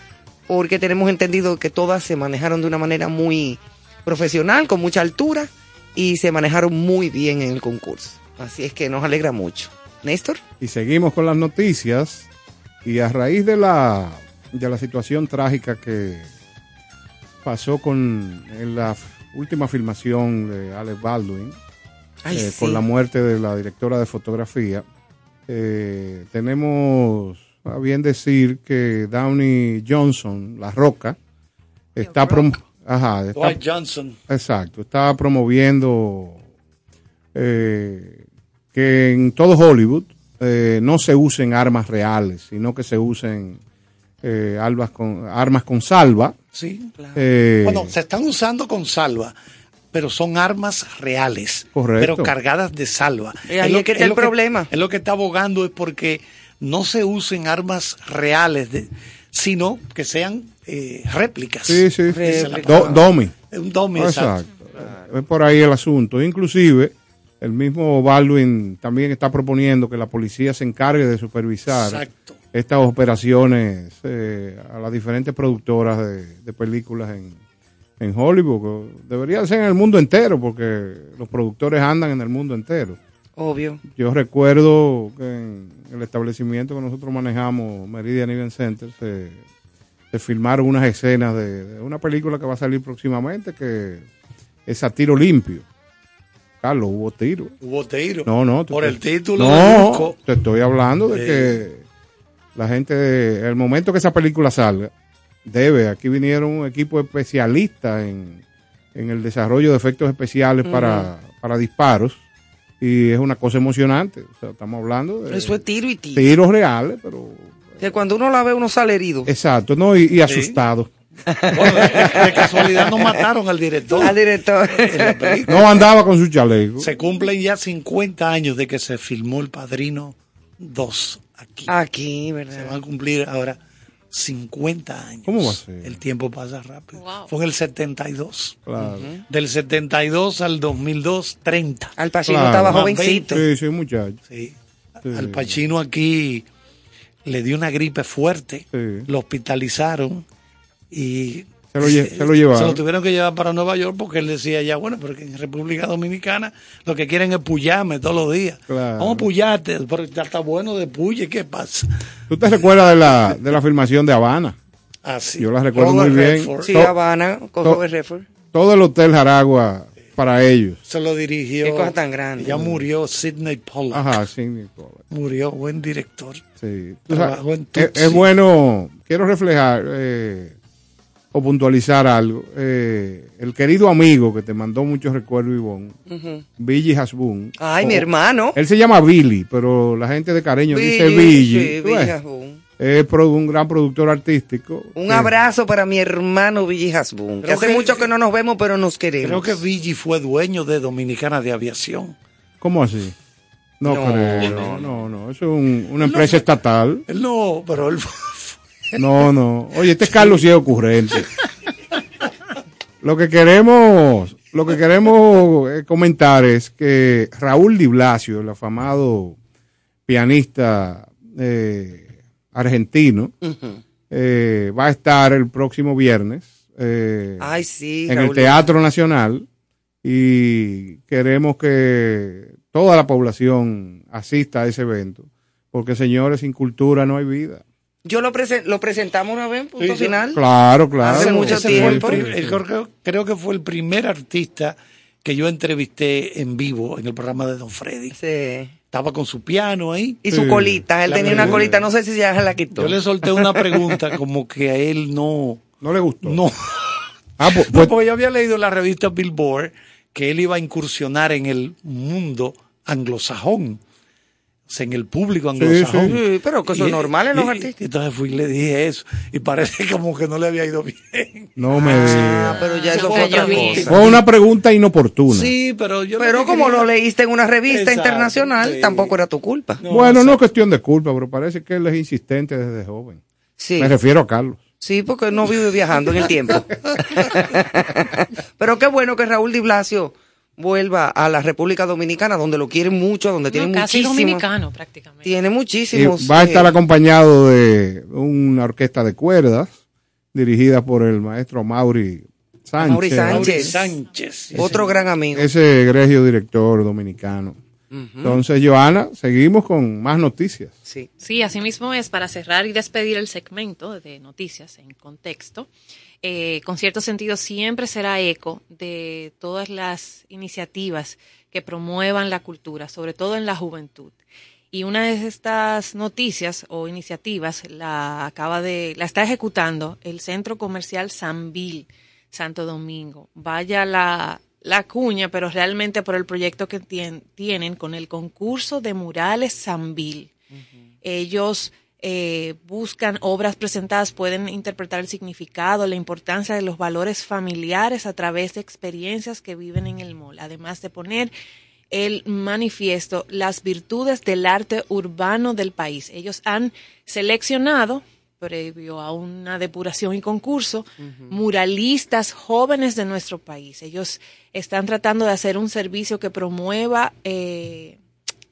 porque tenemos entendido que todas se manejaron de una manera muy profesional, con mucha altura y se manejaron muy bien en el concurso. Así es que nos alegra mucho. Néstor. Y seguimos con las noticias. Y a raíz de la, de la situación trágica que pasó con en la última filmación de Alex Baldwin, Ay, eh, sí. con la muerte de la directora de fotografía, eh, tenemos a bien decir que Downey Johnson, La Roca, está, prom- Ajá, está- Dwight Johnson. Exacto, estaba promoviendo eh, que en todo Hollywood eh, no se usen armas reales, sino que se usen eh, armas, con, armas con salva. Sí. Eh, Bueno, se están usando con salva, pero son armas reales. Correcto. Pero cargadas de salva. Y ahí es que está el problema. Es lo que está abogando es porque no se usen armas reales, de- sino que sean eh, réplicas. Sí, sí. Esa es la Do- palabra. dummy. Un dummy, exacto. Es por ahí el asunto. Inclusive, el mismo Baldwin también está proponiendo que la policía se encargue de supervisar Exacto. Estas operaciones eh, a las diferentes productoras de, de películas en, en Hollywood. Debería ser en el mundo entero, porque los productores andan en el mundo entero. Obvio. Yo recuerdo que en el establecimiento que nosotros manejamos, Meridian Event Center, se, se filmaron unas escenas de, de una película que va a salir próximamente, que es a tiro limpio. Carlos, hubo tiro. Hubo tiro. No, no. Por el título No, te estoy hablando de que la gente, el momento que esa película salga, debe, aquí vinieron un equipo especialista en, en el desarrollo de efectos especiales para, para disparos y es una cosa emocionante. O sea, estamos hablando de Eso es tiro y tiro. tiros reales, pero Que cuando uno la ve, uno sale herido. exacto, no y, y asustado. *laughs* De casualidad no mataron al director. Al director. *laughs* No andaba con su chaleco. Se cumplen ya 50 años de que se filmó El Padrino 2 aquí. Aquí, Se ¿verdad? van a cumplir ahora 50 años. ¿Cómo va a ser? El tiempo pasa rápido. Fue en el 72. Claro. Del 72 al 2002, 30. Al Pacino Claro. estaba jovencito. 20. Sí, sí, muchacho. Sí. Sí. Al Pacino aquí le dio una gripe fuerte, Sí. lo hospitalizaron y Se lo lle- se lo llevaron. se lo tuvieron que llevar para Nueva York porque él decía ya, bueno, porque en República Dominicana lo que quieren es pullarme todos los días. Claro. Vamos a pullarte, pero ya está bueno de puye, ¿qué pasa? ¿Tú te recuerdas de la, de la filmación de Habana? Así. Yo la recuerdo Robert muy bien. Redford Sí, To- Habana, con to- Robert Redford. Todo el Hotel Jaragua para ellos. Se lo dirigió. Qué cosa tan grande. Ya murió Sidney Pollack. Ajá, sí, Nicola. Murió, buen director. Sí. Trabajó en es, es bueno, quiero reflejar eh, o puntualizar algo. Eh, el querido amigo que te mandó muchos recuerdos, Ivonne, Ujú. Billy Hasbun. Ay, mi hermano. Él se llama Billy, pero la gente de cariño dice Billy, Billy. sí, Billy ves, Hasbun. Es pro- un gran productor artístico. Un que- abrazo para mi hermano Billy Hasbun. Que hace que- mucho que no nos vemos, pero nos queremos. Creo que Vigi fue dueño de Dominicana de Aviación. ¿Cómo así? No, No, creo. no, No, no, Eso es un- una empresa estatal. Él no, pero él No, no. Oye, este Carlos sí es ocurrente. Lo que queremos, lo que queremos eh, comentar es que Raúl Di Blasio, el afamado pianista eh, argentino, eh, va a estar el próximo viernes eh, Ay, sí. en el. Teatro Nacional y queremos que toda la población asista a ese evento, porque señores, sin cultura no hay vida. Yo lo, presen- lo presentamos una vez, punto Sí, yo- final. Claro, claro. Hace mucho Ese el tiempo. prim- el- creo, creo que fue el primer artista que yo entrevisté en vivo en el programa de Don Freddy. Sí. Estaba con su piano ahí. Y su colita. Él La tenía una colita, no sé si ya se la quitó. Yo le solté una pregunta como que a él no... No le gustó. No. *laughs* Ah, pues, No, pues- porque yo había leído en la revista Billboard que él iba a incursionar en el mundo anglosajón. O sea, en el público anglosajón. sí, pero que eso es Y- normal en los y- artistas. Entonces fui y le dije eso. Y parece como que no le había ido bien. no me Ah, pero ya eso Fue otra cosa. una pregunta inoportuna. Sí, pero yo... Pero como quería- lo leíste en una revista Exacto, internacional, sí. tampoco era tu culpa. No, bueno, no es cuestión de culpa, pero parece que él es insistente desde joven. Sí. Me refiero a Carlos. Sí, porque no vive viajando en el tiempo. *laughs* *laughs* Pero qué bueno que Raúl Di Blasio vuelva a la República Dominicana, donde lo quieren mucho, donde tiene No, casi muchísimos. dominicano prácticamente. Tiene Y muchísimos. va a eh, estar acompañado de una orquesta de cuerdas dirigida por el maestro Mauri Sánchez. Mauri Sánchez. Mauri Sánchez. otro gran amigo. Ese egregio director dominicano. Entonces, Joana, seguimos con más noticias. Sí. Sí, así mismo es para cerrar y despedir el segmento de noticias en contexto. Eh, con cierto sentido, siempre será eco de todas las iniciativas que promuevan la cultura, sobre todo en la juventud. Y una de estas noticias o iniciativas la acaba de, la está ejecutando el Centro Comercial Sanvil, Santo Domingo. Vaya la, la cuña, pero realmente por el proyecto que tien- tienen con el concurso de murales Sanvil. Ellos eh, buscan obras presentadas, pueden interpretar el significado, la importancia de los valores familiares a través de experiencias que viven en el mall, además de poner el manifiesto las virtudes del arte urbano del país. Ellos han seleccionado, previo a una depuración y concurso, muralistas jóvenes de nuestro país. Ellos están tratando de hacer un servicio que promueva eh,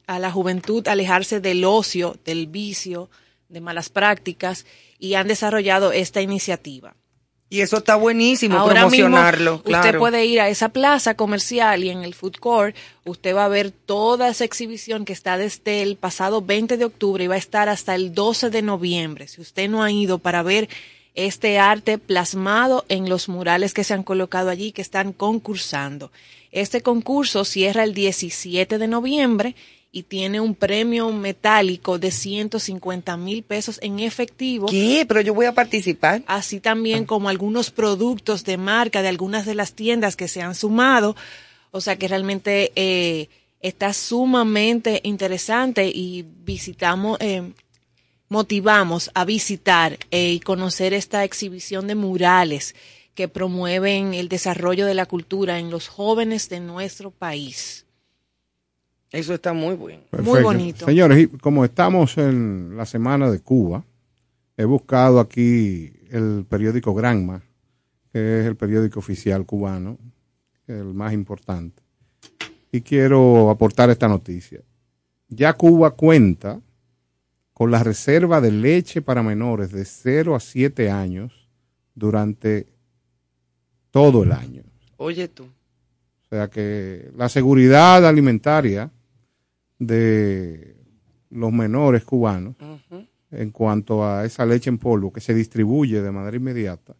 a la juventud alejarse del ocio, del vicio, de malas prácticas y han desarrollado esta iniciativa. Y eso está buenísimo, Ahora promocionarlo, mismo, claro. usted puede ir a esa plaza comercial y en el food court usted va a ver toda esa exhibición que está desde el pasado 20 de octubre y va a estar hasta el 12 de noviembre. Si usted no ha ido para ver este arte plasmado en los murales que se han colocado allí que están concursando. Este concurso cierra el 17 de noviembre y tiene un premio metálico de 150 mil pesos en efectivo. ¿Qué? Pero yo voy a participar. Así también como algunos productos de marca de algunas de las tiendas que se han sumado. O sea que realmente eh, está sumamente interesante y visitamos, eh, motivamos a visitar eh, y conocer esta exhibición de murales que promueven el desarrollo de la cultura en los jóvenes de nuestro país. Eso está muy bueno. Muy bonito. Señores, y como estamos en la semana de Cuba, he buscado aquí el periódico Granma, que es el periódico oficial cubano, el más importante. Y quiero aportar esta noticia. Ya Cuba cuenta con la reserva de leche para menores de 0 a 7 años durante todo el año. Oye tú. O sea que la seguridad alimentaria de los menores cubanos en cuanto a esa leche en polvo que se distribuye de manera inmediata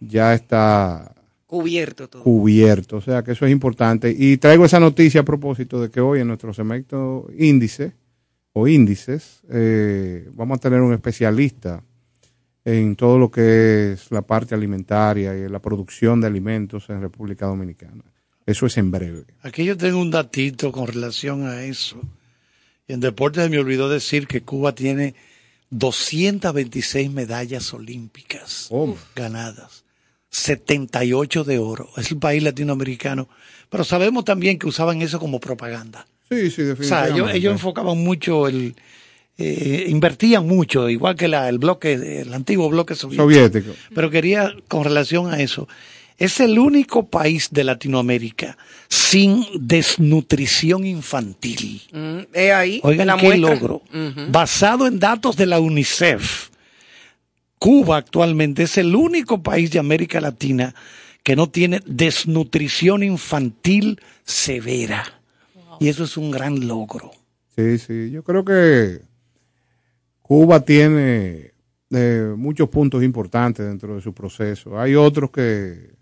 ya está Cubierto todo. cubierto. O sea que eso es importante. Y traigo esa noticia a propósito de que hoy en nuestro segmento índice o índices eh, vamos a tener un especialista en todo lo que es la parte alimentaria y la producción de alimentos en República Dominicana. Eso es en breve. Aquí yo tengo un datito con relación a eso. En deportes me olvidó decir que Cuba tiene 226 medallas olímpicas ganadas, 78 de oro. Es el país latinoamericano. Pero sabemos también que usaban eso como propaganda. Sí, sí, O sea, definitivamente. ellos, ellos enfocaban mucho el... eh, invertían mucho, igual que la- el bloque, el antiguo bloque soviético. Soviético. Pero quería, con relación a eso, es el único país de Latinoamérica sin desnutrición infantil. Mm, he ahí Oigan la qué muestra. logro. Basado en datos de la UNICEF, Cuba actualmente es el único país de América Latina que no tiene desnutrición infantil severa. Y eso es un gran logro. Sí, sí, yo creo que Cuba tiene eh, muchos puntos importantes dentro de su proceso. Hay otros que,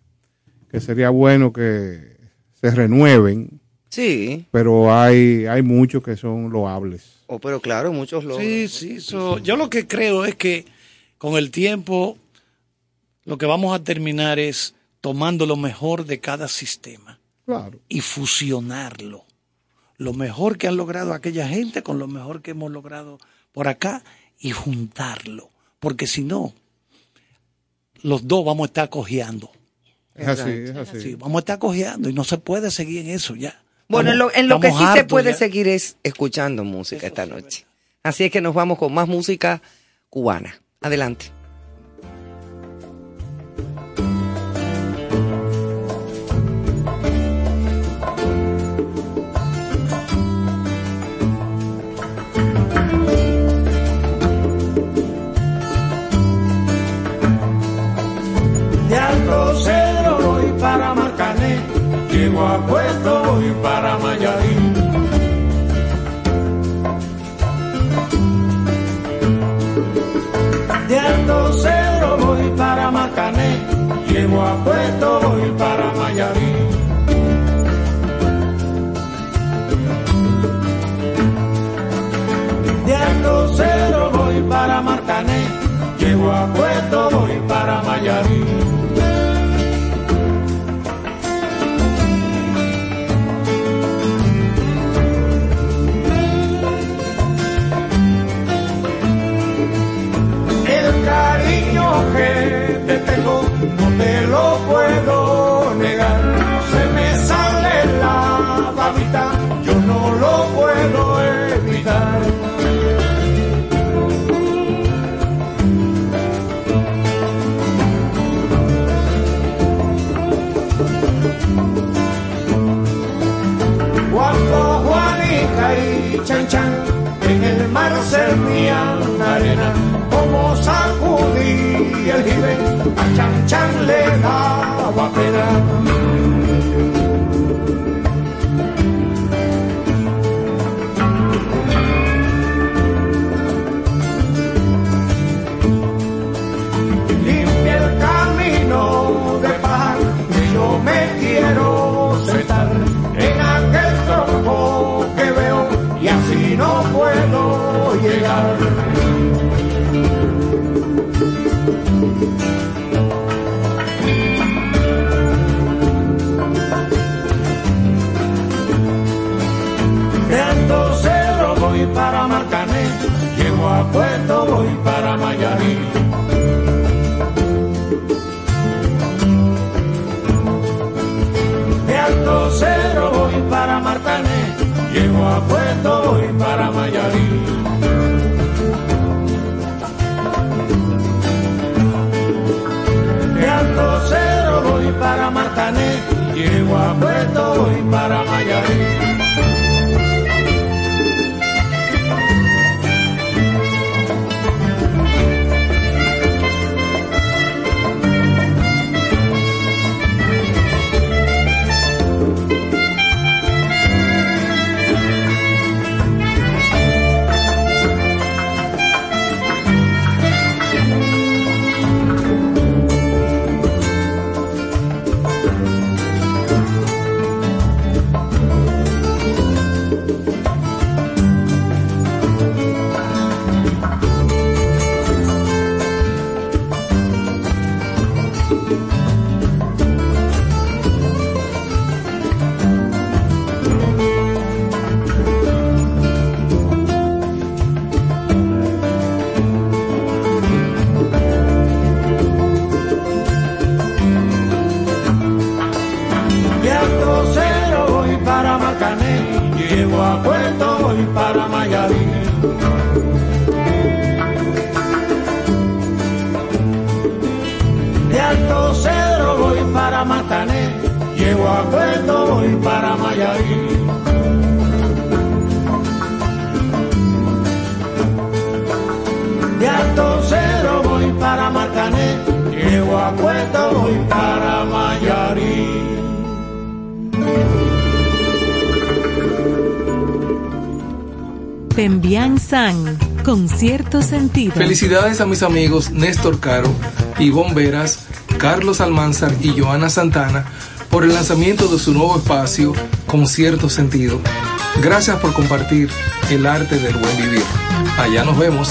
que sería bueno que se renueven, Sí. pero hay, hay muchos que son loables. Oh, pero claro, muchos logros. Sí, sí, eso- yo lo que creo es que con el tiempo lo que vamos a terminar es tomando lo mejor de cada sistema Claro. y fusionarlo. Lo mejor que han logrado aquella gente con lo mejor que hemos logrado por acá y juntarlo. Porque si no, los dos vamos a estar cojeando. Es así, es así. Sí, vamos a estar cojeando y no se puede seguir en eso ya. Bueno, en lo, Estamos- en lo que sí se puede ya. seguir es escuchando música esta noche. Así es que nos vamos con más música cubana. Adelante. a puesto voy para Mayarín. De Alto voy para Macané, llego a puesto voy para Mayarín. De Alto Cedro voy para Marcané, llego a puesto voy para Mayarín. Que te tengo no te lo puedo negar. Se me sale la babita, yo no lo puedo evitar. Cuando Juanica y Chan Chan en el mar servían arena, como sacudí el jibe, a Chan Chan le daba pena. De Alto Cerro voy para Marcané, llego a Puerto voy para Mayarí. Puerto voy para Mayarí. Puerto voy para Mayarí. Pembian San, con cierto sentido. Felicidades a mis amigos Néstor Caro, Ivonne Veras, Carlos Almanzar y Joana Santana por el lanzamiento de su nuevo espacio con cierto sentido. Gracias por compartir el arte del buen vivir. Allá nos vemos.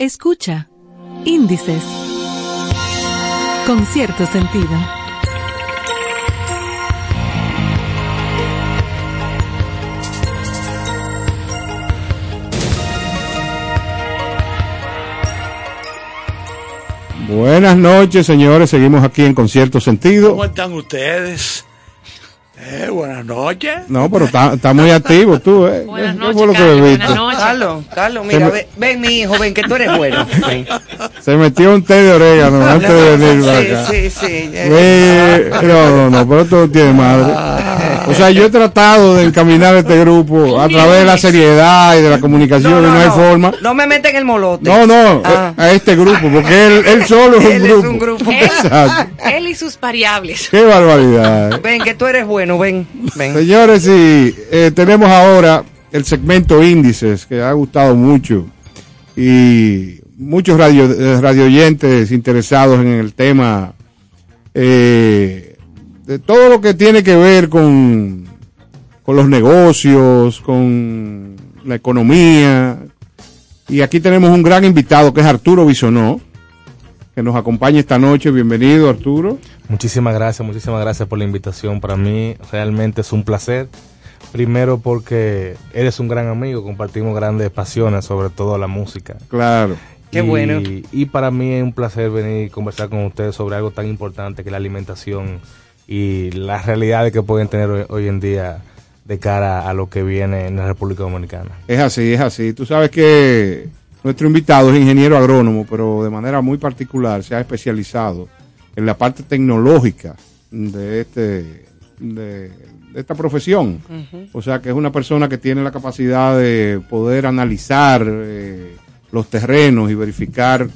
Escucha. Índices. Con cierto sentido. Buenas noches, señores. Seguimos aquí en Concierto Sentido. ¿Cómo están ustedes? Eh, buenas noches. No, pero está, está muy activo tú, ¿eh? *laughs* Buenas ¿Qué noches, fue lo que Carlos, bebiste? buenas noches. Carlos, mira, me- ven, ven, mi hijo, ven, que tú eres bueno. *laughs* Ven. Se metió un té de orégano antes de venir para sí, acá. sí, sí. Eh, no, no, no, pero esto no tiene madre. O sea, yo he tratado de encaminar este grupo a través de la seriedad y de la comunicación y no hay forma. No me meten el molote. No, no, Ah. a este grupo, porque él, él solo es un Él es grupo. un grupo. *laughs* Exacto. Él y sus variables. Qué barbaridad. Ven, que tú eres bueno, ven. ven. Señores, y eh, tenemos ahora el segmento índices que ha gustado mucho y muchos radio, eh, radioyentes interesados en el tema eh, de todo lo que tiene que ver con, con los negocios, con la economía. Y aquí tenemos un gran invitado que es Arturo Bisonó, que nos acompaña esta noche. Bienvenido, Arturo. Muchísimas gracias, muchísimas gracias por la invitación. Para mí realmente es un placer. Primero porque eres un gran amigo, compartimos grandes pasiones, sobre todo la música. Claro. Qué Y- bueno. Y para mí es un placer venir y conversar con ustedes sobre algo tan importante que es la alimentación y las realidades que pueden tener hoy, hoy en día de cara a lo que viene en la República Dominicana. Es así, es así. Tú sabes que nuestro invitado es ingeniero agrónomo, pero de manera muy particular se ha especializado en la parte tecnológica de este de, de esta profesión. O sea que es una persona que tiene la capacidad de poder analizar eh, los terrenos y verificar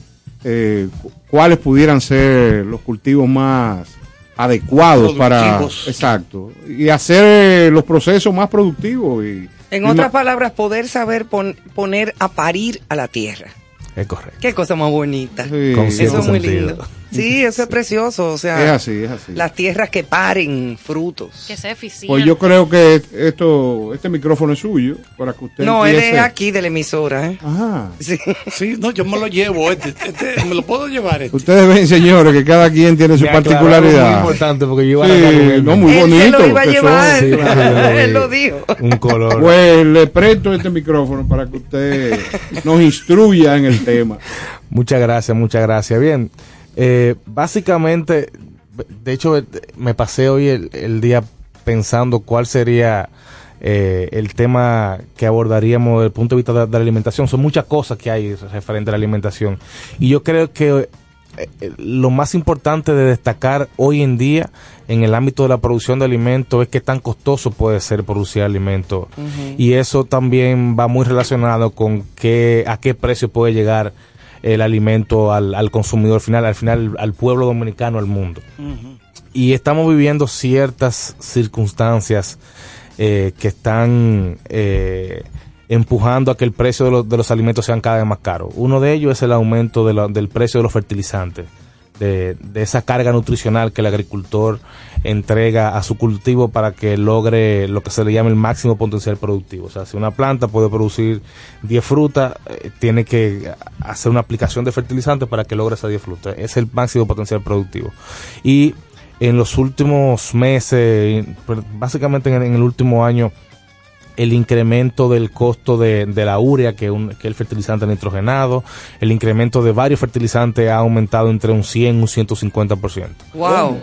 eh, cu- cuáles pudieran ser los cultivos más adecuados para exacto y hacer eh, los procesos más productivos y En y otras palabras, poder saber pon- poner a parir a la tierra. Es correcto. Qué cosa más bonita. Sí. Con Eso es muy sentido. lindo. Sí, eso es precioso. O sea, Es así, es así. las tierras que paren frutos. Que sea eficiente. Pues yo creo que esto, este micrófono es suyo para que usted No, él empiece. es aquí de la emisora. ¿eh? Ajá. Sí. Sí, no, yo me lo llevo. Este, este, me lo puedo llevar. Este. Ustedes ven, señores, que cada quien tiene su particularidad. algo muy importante porque yo iba a Sí, él. no, muy Él se lo iba a llevar. Sí, *laughs* claro. él lo dijo. Un color. Pues le presto este micrófono para que usted nos instruya en el tema. Muchas gracias, muchas gracias. Bien, eh, básicamente, de hecho, me pasé hoy el, el día pensando cuál sería eh, el tema que abordaríamos desde el punto de vista de, de la alimentación. Son muchas cosas que hay referente a la alimentación. Y yo creo que eh, lo más importante de destacar hoy en día en el ámbito de la producción de alimentos es qué tan costoso puede ser producir alimentos. Y eso también va muy relacionado con qué, a qué precio puede llegar el alimento al, al consumidor final, al final al pueblo dominicano, al mundo. Y estamos viviendo ciertas circunstancias eh, que están eh, empujando a que el precio de los, de los alimentos sean cada vez más caros. Uno de ellos es el aumento de la- del precio de los fertilizantes, de, esa carga nutricional que el agricultor entrega a su cultivo para que logre lo que se le llama el máximo potencial productivo. O sea, si una planta puede producir 10 frutas, eh, tiene que hacer una aplicación de fertilizantes para que logre esas 10 frutas. Es el máximo potencial productivo. Y en los últimos meses, pero básicamente en el último año, el incremento del costo de, de la urea, que, un, que es el fertilizante nitrogenado, el incremento de varios fertilizantes ha aumentado entre un 100 y un 150%. Wow.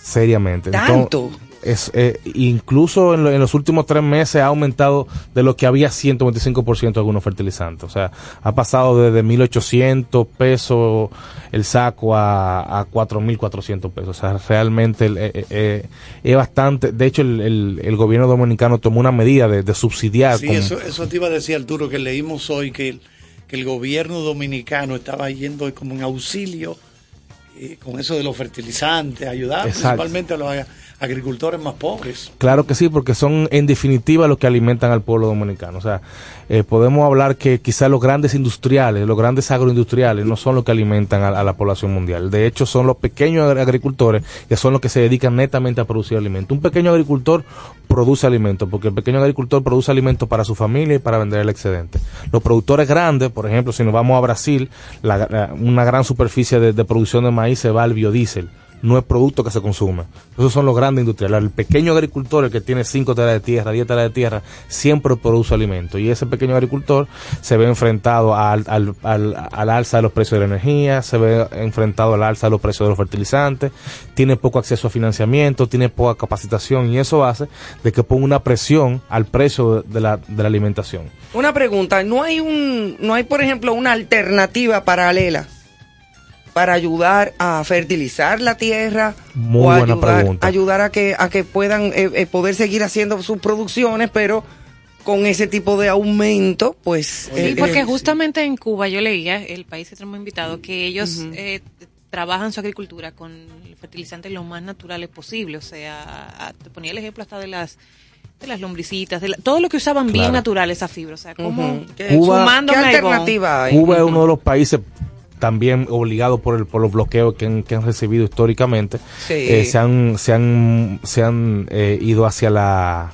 Seriamente. ¿Tanto? Entonces, es, eh, incluso en, lo- en los últimos tres meses ha aumentado de lo que había 125% algunos fertilizantes. O sea, ha pasado desde 1.800 pesos el saco a, a 4.400 pesos. O sea, realmente el- eh, eh, eh, es bastante. De hecho, el, el- el gobierno dominicano tomó una medida de, de subsidiar. Sí, con- eso, eso te iba a decir, Arturo, que leímos hoy que el, que el gobierno dominicano estaba yendo como en auxilio con eso de los fertilizantes, ayudar Exacto. principalmente a los agricultores más pobres. Claro que sí, porque son en definitiva los que alimentan al pueblo dominicano. O sea, eh, podemos hablar que quizás los grandes industriales, los grandes agroindustriales no son los que alimentan a, la población mundial. De hecho, son los pequeños agri- agricultores que son los que se dedican netamente a producir alimentos. Un pequeño agricultor produce alimentos, porque el pequeño agricultor produce alimentos para su familia y para vender el excedente. Los productores grandes, por ejemplo, si nos vamos a Brasil, la- una gran superficie de, de producción de maíz se va al biodiesel no es producto que se consume. Esos son los grandes industriales. El pequeño agricultor, el que tiene 5 telas de tierra, 10 telas de tierra, siempre produce alimento. Y ese pequeño agricultor se ve enfrentado al, al, al, al alza de los precios de la energía, se ve enfrentado al alza de los precios de los fertilizantes, tiene poco acceso a financiamiento, tiene poca capacitación y eso hace de que ponga una presión al precio de la, de la alimentación. Una pregunta, ¿no hay un, no hay por ejemplo una alternativa paralela? Para ayudar a fertilizar la tierra Muy o buena ayudar, pregunta. ayudar a que a que puedan eh, eh, poder seguir haciendo sus producciones, pero con ese tipo de aumento, pues Sí, eh, porque eh, justamente en Cuba yo leía, el país que tenemos invitado, que ellos eh, trabajan su agricultura con fertilizantes lo más naturales posible. O sea, a- te ponía el ejemplo hasta de las de las lombricitas, de la- todo lo que usaban bien natural esa fibra. O sea, como Ujú. ¿Qué- Cuba- sumándome ¿Qué alternativa hay? Cuba es uno de los países también obligado por, el, por los bloqueos que han, que han recibido históricamente. Sí. Eh, se han, se han, se han eh, ido hacia la,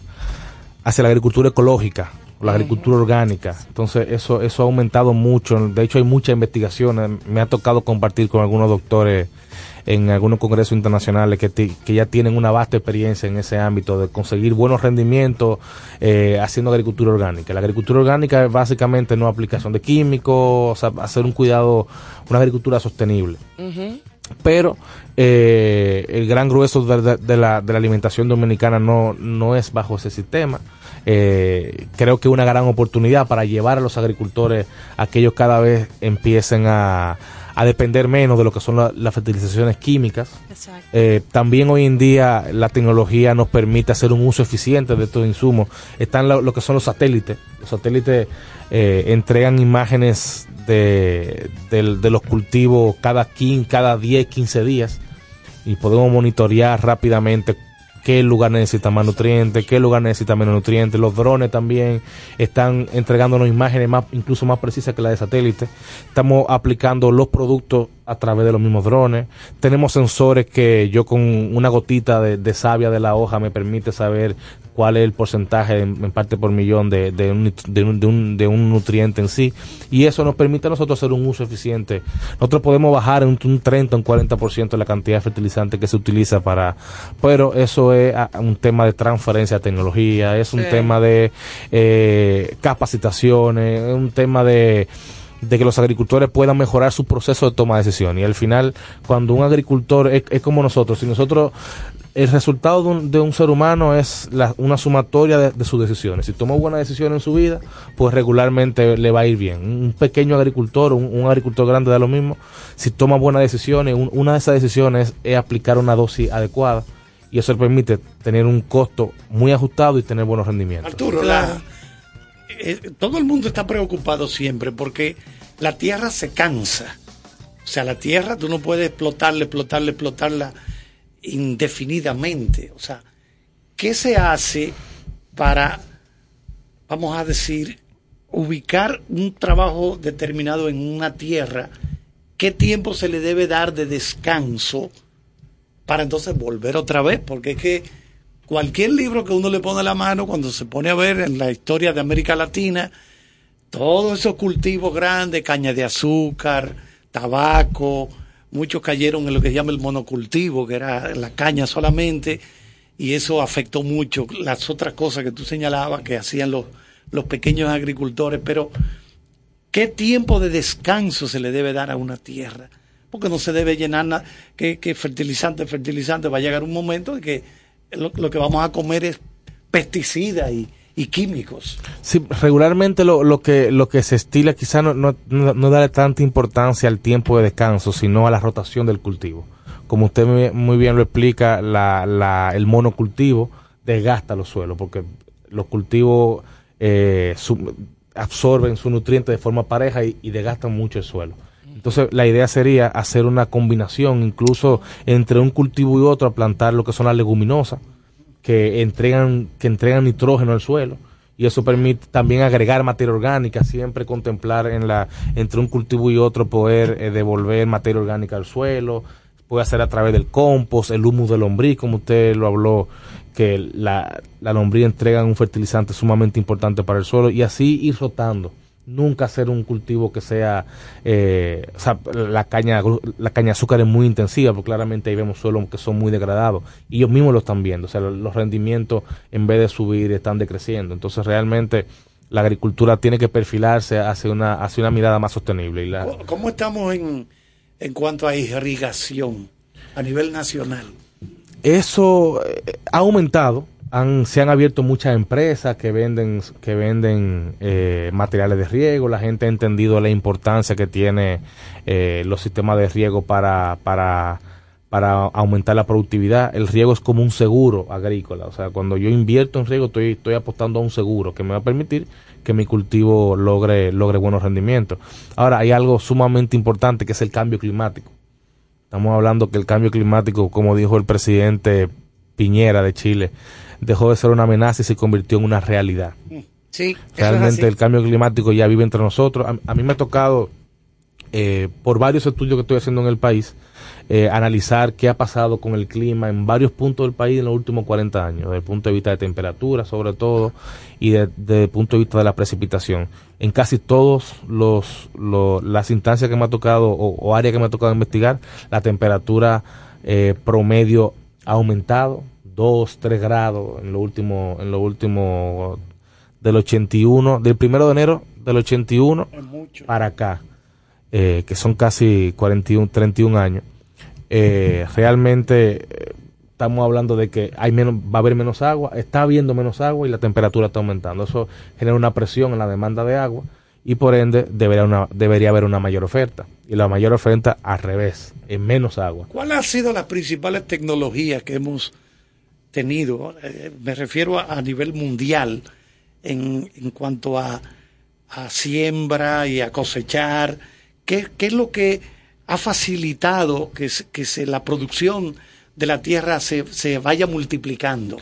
hacia la agricultura ecológica, la agricultura orgánica. Entonces eso, eso ha aumentado mucho. De hecho hay muchas investigaciones. Me ha tocado compartir con algunos doctores en algunos congresos internacionales que, que ya tienen una vasta experiencia en ese ámbito de conseguir buenos rendimientos eh, haciendo agricultura orgánica. La agricultura orgánica es básicamente no aplicación de químicos, o sea, hacer un cuidado, una agricultura sostenible pero eh, el gran grueso de la, de la alimentación dominicana no, no es bajo ese sistema. Eh, creo que es una gran oportunidad para llevar a los agricultores a que ellos cada vez empiecen a, a depender menos de lo que son la- las fertilizaciones químicas. Eh, también hoy en día la tecnología nos permite hacer un uso eficiente de estos insumos. Están lo, lo que son los satélites. Los satélites eh, entregan imágenes de, de los cultivos cada, 15, cada 10, 15 días y podemos monitorear rápidamente qué lugar necesita más nutrientes, qué lugar necesita menos nutrientes. Los drones también están entregándonos imágenes más, incluso más precisas que las de satélite. Estamos aplicando los productos a través de los mismos drones. Tenemos sensores que yo con una gotita de, de savia de la hoja me permite saber cuál es el porcentaje en, en parte por millón de, de, un, de un- de un- de un nutriente en sí. Y eso nos permite a nosotros hacer un uso eficiente. Nosotros podemos bajar un, un 30, un 40% la cantidad de fertilizante que se utiliza para... Pero eso es ah, un tema de transferencia de tecnología, es un Sí. tema de eh, capacitaciones, es un tema de de que los agricultores puedan mejorar su proceso de toma de decisión. Y al final, cuando un agricultor es, es como nosotros, si nosotros, el resultado de un, de un ser humano es la- una sumatoria de, de sus decisiones. Si toma buenas decisiones en su vida, pues regularmente le va a ir bien. Un pequeño agricultor, un, un agricultor grande da lo mismo. Si toma buenas decisiones, un- una de esas decisiones es aplicar una dosis adecuada. Y eso le permite tener un costo muy ajustado y tener buenos rendimientos. Arturo, la- eh, todo el mundo está preocupado siempre porque la tierra se cansa. O sea, la tierra tú no puedes explotarla, explotarla, explotarla indefinidamente. O sea, ¿qué se hace para, vamos a decir, ubicar un trabajo determinado en una tierra? ¿Qué tiempo se le debe dar de descanso para entonces volver otra vez? Porque es que cualquier libro que uno le pone la mano, cuando se pone a ver en la historia de América Latina, todos esos cultivos grandes, caña de azúcar, tabaco, muchos cayeron en lo que se llama el monocultivo, que era la caña solamente, y eso afectó mucho las otras cosas que tú señalabas que hacían los, los pequeños agricultores, pero ¿qué tiempo de descanso se le debe dar a una tierra? Porque no se debe llenar nada, que, que fertilizante, fertilizante, va a llegar un momento en que lo, lo que vamos a comer es pesticidas y, y químicos. Sí, regularmente lo, lo que lo que se estila quizá no, no, no, darle tanta importancia al tiempo de descanso, sino a la rotación del cultivo. Como usted muy, bien lo explica, la, la, el monocultivo desgasta los suelos, porque los cultivos eh, su- absorben su nutriente de forma pareja y, y desgastan mucho el suelo. Entonces la idea sería hacer una combinación incluso entre un cultivo y otro, plantar lo que son las leguminosas, que entregan, que entregan nitrógeno al suelo y eso permite también agregar materia orgánica, siempre contemplar en la, entre un cultivo y otro poder eh, devolver materia orgánica al suelo, puede hacer a través del compost, el humus de lombriz, como usted lo habló, que la, la lombriz entrega un fertilizante sumamente importante para el suelo y así ir rotando. Nunca hacer un cultivo que sea, eh, o sea, la caña, la caña de azúcar es muy intensiva, porque claramente ahí vemos suelos que son muy degradados y ellos mismos lo están viendo, o sea, los, los rendimientos en vez de subir están decreciendo. Entonces realmente la agricultura tiene que perfilarse hacia una, hacia una mirada más sostenible. Y la, ¿Cómo estamos en, en cuanto a irrigación a nivel nacional? eso eh, ha aumentado, se han abierto muchas empresas que venden, que venden eh, materiales de riego. La gente ha entendido la importancia que tiene eh, los sistemas de riego para, para, para aumentar la productividad. El riego es como un seguro agrícola. O sea, cuando yo invierto en riego, estoy, estoy apostando a un seguro que me va a permitir que mi cultivo logre, logre buenos rendimientos. Ahora, hay algo sumamente importante que es el cambio climático. Estamos hablando que el cambio climático, como dijo el presidente Piñera de Chile, dejó de ser una amenaza y se convirtió en una realidad. Sí, eso es Realmente así. el cambio climático ya vive entre nosotros. A, a mí me ha tocado, eh, por varios estudios que estoy haciendo en el país, eh, analizar qué ha pasado con el clima en varios puntos del país en los últimos 40 años, desde el punto de vista de temperatura sobre todo y de- desde el punto de vista de la precipitación. En casi todos los, los- las instancias que me ha tocado o, o áreas que me ha tocado investigar, la temperatura eh, promedio ha aumentado 2, 3 grados en lo último, en lo último del 81, del primero de enero del 81 para acá, eh, que son casi 41, 31 años. Eh, realmente eh, estamos hablando de que hay menos, va a haber menos agua, está habiendo menos agua y la temperatura está aumentando. Eso genera una presión en la demanda de agua y por ende debería, una, debería haber una mayor oferta. Y la mayor oferta al revés, es menos agua. ¿Cuáles han sido las principales tecnologías que hemos tenido? Eh, me refiero a, nivel mundial en, en cuanto a, a siembra y a cosechar. ¿Qué, qué es lo que ha facilitado que, que se, la producción de la tierra se, se vaya multiplicando?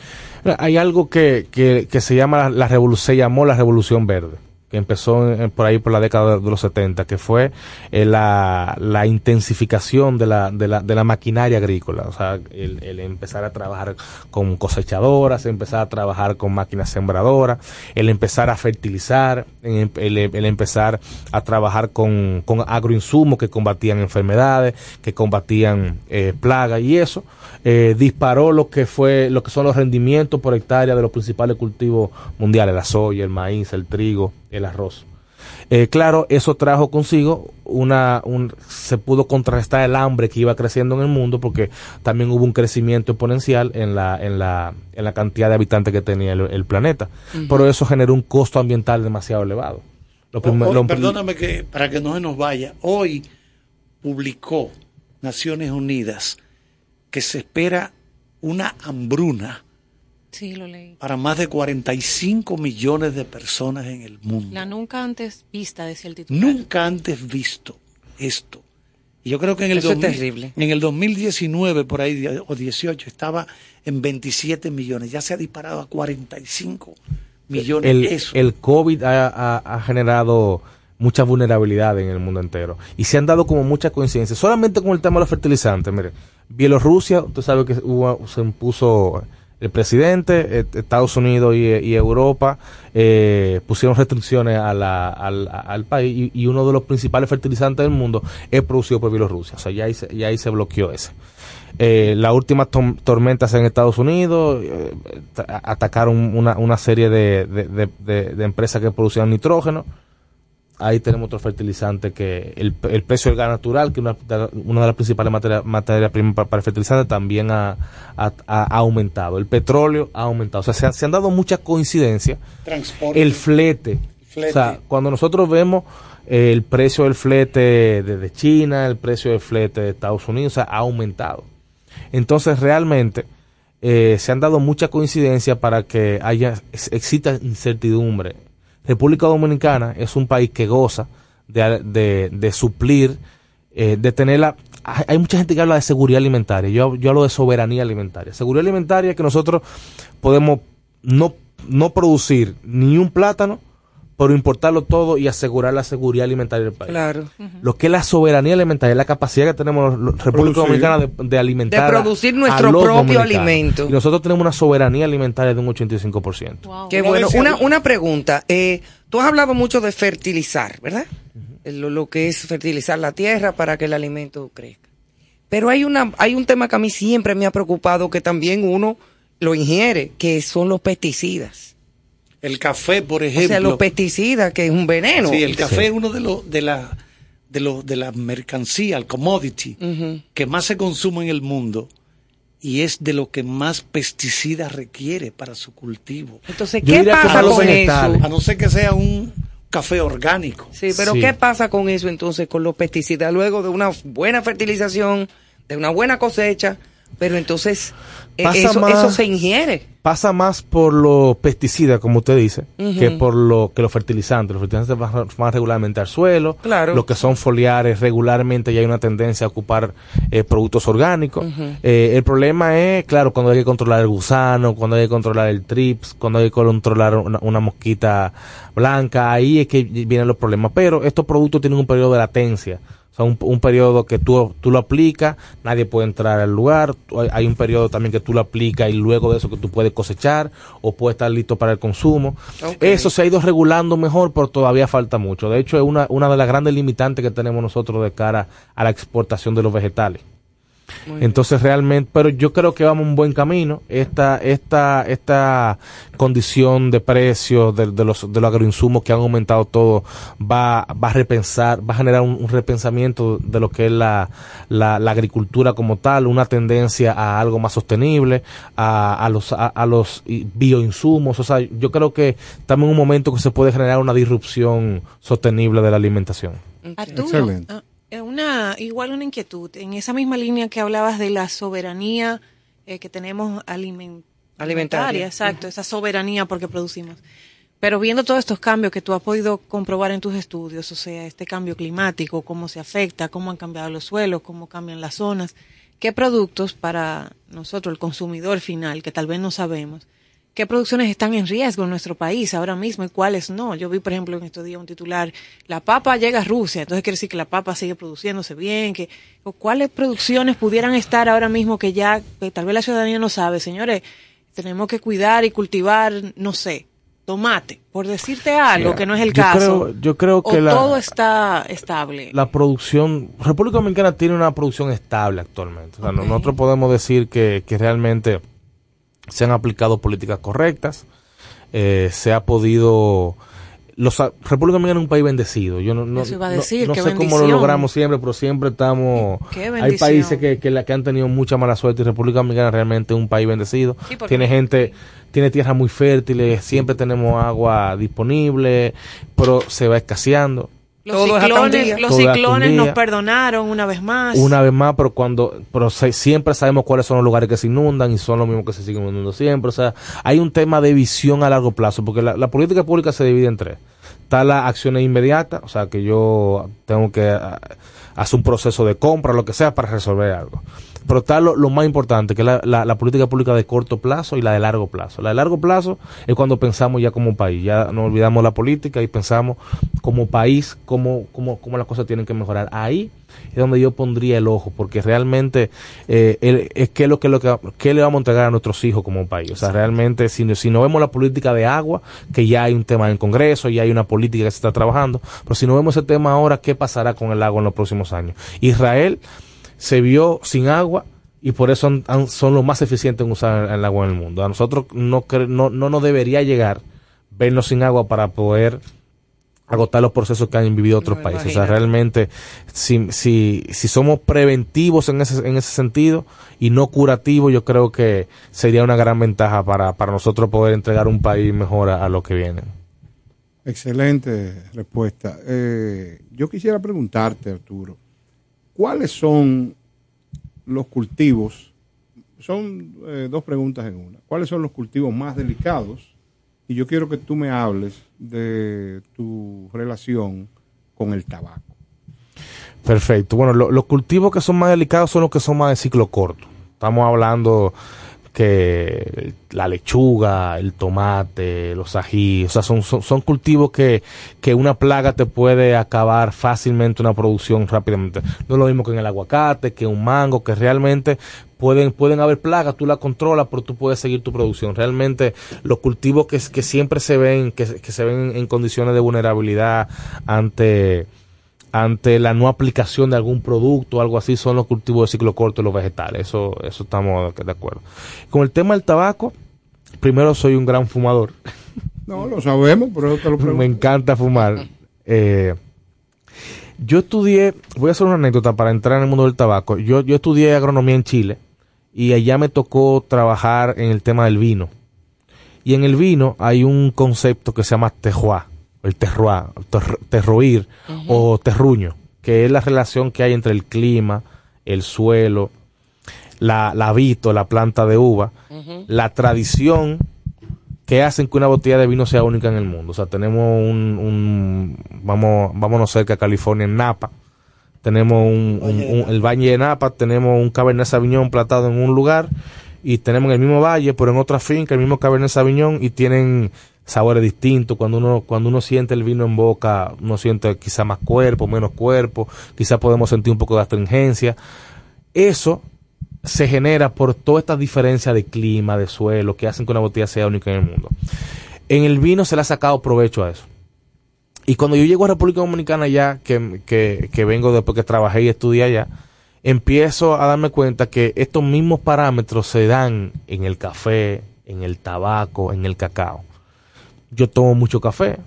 Hay algo que, que, que se llama la, la se llamó la revolución verde, que empezó por ahí por la década de los 70, que fue eh, la, intensificación de la, de, la, de la maquinaria agrícola, o sea, el, empezar a trabajar con cosechadoras, empezar a trabajar con máquinas sembradoras, el empezar a fertilizar, el, empezar a trabajar con, con agroinsumos que combatían enfermedades, que combatían eh, plagas y eso eh, disparó lo que fue lo que son los rendimientos por hectárea de los principales cultivos mundiales, la soya, el maíz, el trigo, el arroz. Eh, claro, eso trajo consigo una, un, se pudo contrarrestar el hambre que iba creciendo en el mundo porque también hubo un crecimiento exponencial en la, en la, en la cantidad de habitantes que tenía el, el planeta. Pero eso generó un costo ambiental demasiado elevado. Lo prim- Hoy- lo- perdóname que para que no se nos vaya. Hoy publicó Naciones Unidas que se espera una hambruna Sí, lo leí. para más de 45 millones de personas en el mundo. La nunca antes vista, decía el titular. Nunca antes visto esto. Y yo creo que en el, Eso es 2000 terrible. en el 2019, por ahí, o 18, estaba en 27 millones. Ya se ha disparado a 45 millones. el, Eso. el COVID ha, ha- ha generado mucha vulnerabilidad en el mundo entero. Y se han dado como muchas coincidencias. Solamente con el tema de los fertilizantes. Mire, Bielorrusia, usted sabe que hubo- se impuso el presidente, eh, Estados Unidos y, Europa eh, pusieron restricciones a la- al, al país y, uno de los principales fertilizantes del mundo es producido por Bielorrusia. O sea, ya ahí se, ya ahí se bloqueó ese. Eh, las últimas tormentas en Estados Unidos eh, ta- atacaron una, una serie de- de- de- de empresas que producían nitrógeno. Ahí tenemos otro fertilizante que el, el precio del gas natural, que es una, de- una de las principales materias primas para, para el fertilizante, también ha, ha- ha aumentado. El petróleo ha aumentado. O sea, se han, se han dado muchas coincidencias. Transporte. El flete. Flete. O sea, cuando nosotros vemos eh, el precio del flete desde China, el precio del flete de Estados Unidos, o sea, ha aumentado. Entonces, realmente, eh, se han dado muchas coincidencias para que haya, ex- exista incertidumbre. República Dominicana es un país que goza de, de, de suplir, eh, de tener la... Hay mucha gente que habla de seguridad alimentaria. Yo, yo hablo de soberanía alimentaria. Seguridad alimentaria que nosotros podemos no, no producir ni un plátano, pero importarlo todo y asegurar la seguridad alimentaria del país. Claro. Lo que es la soberanía alimentaria, la capacidad que tenemos los- República Producir. Dominicana de, de alimentar. De a- producir a nuestro los propio alimento. Y nosotros tenemos una soberanía alimentaria de un 85%. Qué bueno. Una, una pregunta. Eh, tú has hablado mucho de fertilizar, ¿verdad? lo, lo que es fertilizar la tierra para que el alimento crezca. Pero hay, una, hay un tema que a mí siempre me ha preocupado, que también uno lo ingiere, que son los pesticidas. El café, por O ejemplo. sea, los pesticidas, que es un veneno. Sí, el café es uno de los de la de los de la mercancía, el commodity que más se consume en el mundo y es de lo que más pesticidas requiere para su cultivo. Entonces, ¿qué pasa con eso? A no ser que sea un café orgánico. Sí, pero ¿qué pasa con eso entonces, con los pesticidas? Luego de una buena fertilización, de una buena cosecha, pero entonces eso, más- eso se ingiere. Pasa más por los pesticidas, como usted dice, que por lo que los fertilizantes. Los fertilizantes van, van regularmente al suelo. Claro. Lo que son foliares, regularmente ya hay una tendencia a ocupar eh, productos orgánicos. Eh, el problema es, claro, cuando hay que controlar el gusano, cuando hay que controlar el trips, cuando hay que controlar una, una mosquita blanca, ahí es que vienen los problemas. Pero estos productos tienen un periodo de latencia. Sea, un, un periodo que tú, tú lo aplicas, nadie puede entrar al lugar. Hay- un periodo también que tú lo aplicas y luego de eso que tú puedes cosechar o puede estar listo para el consumo. Eso se ha ido regulando mejor, pero todavía falta mucho. De hecho, es una, una de las grandes limitantes que tenemos nosotros de cara a la exportación de los vegetales. Entonces realmente, pero yo creo que vamos un buen camino. Esta, esta, esta condición de precios de, de los, de los agroinsumos que han aumentado todo va, va a repensar, va a generar un, un repensamiento de lo que es la, la, la agricultura como tal, una tendencia a algo más sostenible, a, a los, a, a los i- bioinsumos. O sea, yo creo que estamos en un momento que se puede generar una disrupción sostenible de la alimentación. Arturo, Excelente. Eh, una, igual una inquietud. En esa misma línea que hablabas de la soberanía eh, que tenemos alimen- Alimentaria. exacto, esa soberanía porque producimos. Pero viendo todos estos cambios que tú has podido comprobar en tus estudios, o sea, este cambio climático, cómo se afecta, cómo han cambiado los suelos, cómo cambian las zonas, ¿qué productos para nosotros, el consumidor final, que tal vez no sabemos, qué producciones están en riesgo en nuestro país ahora mismo y cuáles no? Yo vi, por ejemplo, en estos días un titular, la papa llega a Rusia, entonces quiere decir que la papa sigue produciéndose bien, que o cuáles producciones pudieran estar ahora mismo que ya, que tal vez la ciudadanía no sabe, señores, tenemos que cuidar y cultivar, no sé, tomate, por decirte algo Mira, que no es el yo caso. creo- yo creo que o la- todo está estable. la producción, República Dominicana tiene una producción estable actualmente. O sea, nosotros podemos decir que, que realmente se han aplicado políticas correctas, eh, se ha podido... Los, República Dominicana es un país bendecido. Yo no, no, Eso iba a decir, no sé cómo lo logramos siempre, pero siempre estamos... Hay países que, que, la- que han tenido mucha mala suerte y República Dominicana realmente es un país bendecido. Sí, tiene gente, tiene tierras muy fértiles, siempre tenemos agua disponible, pero se va escaseando. Los Todo ciclones, los Todo ciclones nos perdonaron una vez más. Una vez más, pero cuando, pero se- siempre sabemos cuáles son los lugares que se inundan y son los mismos que se siguen inundando siempre. O sea, hay un tema de visión a largo plazo, porque la, la política pública se divide en tres. Está la acciones inmediatas, o sea, que yo tengo que ah, hacer un proceso de compra, lo que sea, para resolver algo. Pero está lo, más importante, que es la, la- política pública de corto plazo y la de largo plazo. La de largo plazo es cuando pensamos ya como país, ya nos olvidamos la política y pensamos como país cómo, cómo, cómo las cosas tienen que mejorar. Ahí es donde yo pondría el ojo, porque realmente eh, el- es que lo que, lo que qué le vamos a entregar a nuestros hijos como país. O sea, realmente si, no- si no vemos la política de agua, que ya hay un tema en el Congreso, ya hay una política que se está trabajando, pero si no vemos ese tema ahora, ¿qué pasará con el agua en los próximos años? Israel se vio sin agua y por eso han- han- son los más eficientes en usar el agua en el mundo. A nosotros no, no, no nos debería llegar vernos sin agua para poder agotar los procesos que han vivido otros No, países. O sea, realmente, si, si, si somos preventivos en ese, en ese sentido y no curativos, yo creo que sería una gran ventaja para, para nosotros poder entregar un país mejor a, a lo que viene. Excelente respuesta. Eh, yo quisiera preguntarte, Arturo, ¿cuáles son los cultivos? Son eh, dos preguntas en una. ¿Cuáles son los cultivos más delicados? Y yo quiero que tú me hables de tu relación con el tabaco. Perfecto. Bueno, lo- los cultivos que son más delicados son los que son más de ciclo corto. Estamos hablando que la lechuga, el tomate, los ají, o sea, son, son, son cultivos que, que una plaga te puede acabar fácilmente una producción rápidamente. No es lo mismo que en el aguacate, que un mango, que realmente pueden, pueden haber plagas, tú la controlas, pero tú puedes seguir tu producción. Realmente los cultivos que, que siempre se ven, que, que se ven en condiciones de vulnerabilidad ante ante la no aplicación de algún producto o algo así son los cultivos de ciclo corto y los vegetales. Eso, eso estamos de acuerdo. Con el tema del tabaco, primero soy un gran fumador. *laughs* No, lo sabemos, pero te lo pregunto. Me encanta fumar. Eh, yo estudié, voy a hacer una anécdota para entrar en el mundo del tabaco. Yo, yo estudié agronomía en Chile y allá me tocó trabajar en el tema del vino. Y en el vino hay un concepto que se llama terroir, el terroir, ter- terroir o terruño, que es la relación que hay entre el clima, el suelo, la, la vito, la planta de uva, la tradición que hacen que una botella de vino sea única en el mundo. O sea, tenemos un, un- vamos, vámonos cerca a California, en Napa, tenemos un, un- un- el Valle de Napa, tenemos un Cabernet Sauvignon plantado en un lugar y tenemos en el mismo valle, pero en otra finca, el mismo Cabernet Sauvignon y tienen sabores distintos. Cuando uno, cuando uno siente el vino en boca, uno siente quizá más cuerpo, menos cuerpo, quizá podemos sentir un poco de astringencia. Eso se genera por toda esta diferencia de clima, de suelo, que hacen que una botella sea única en el mundo. En el vino se le ha sacado provecho a eso. Y cuando yo llego a República Dominicana ya, que, que, que vengo después que trabajé y estudié allá, empiezo a darme cuenta que estos mismos parámetros se dan en el café, en el tabaco, en el cacao. Yo tomo mucho café,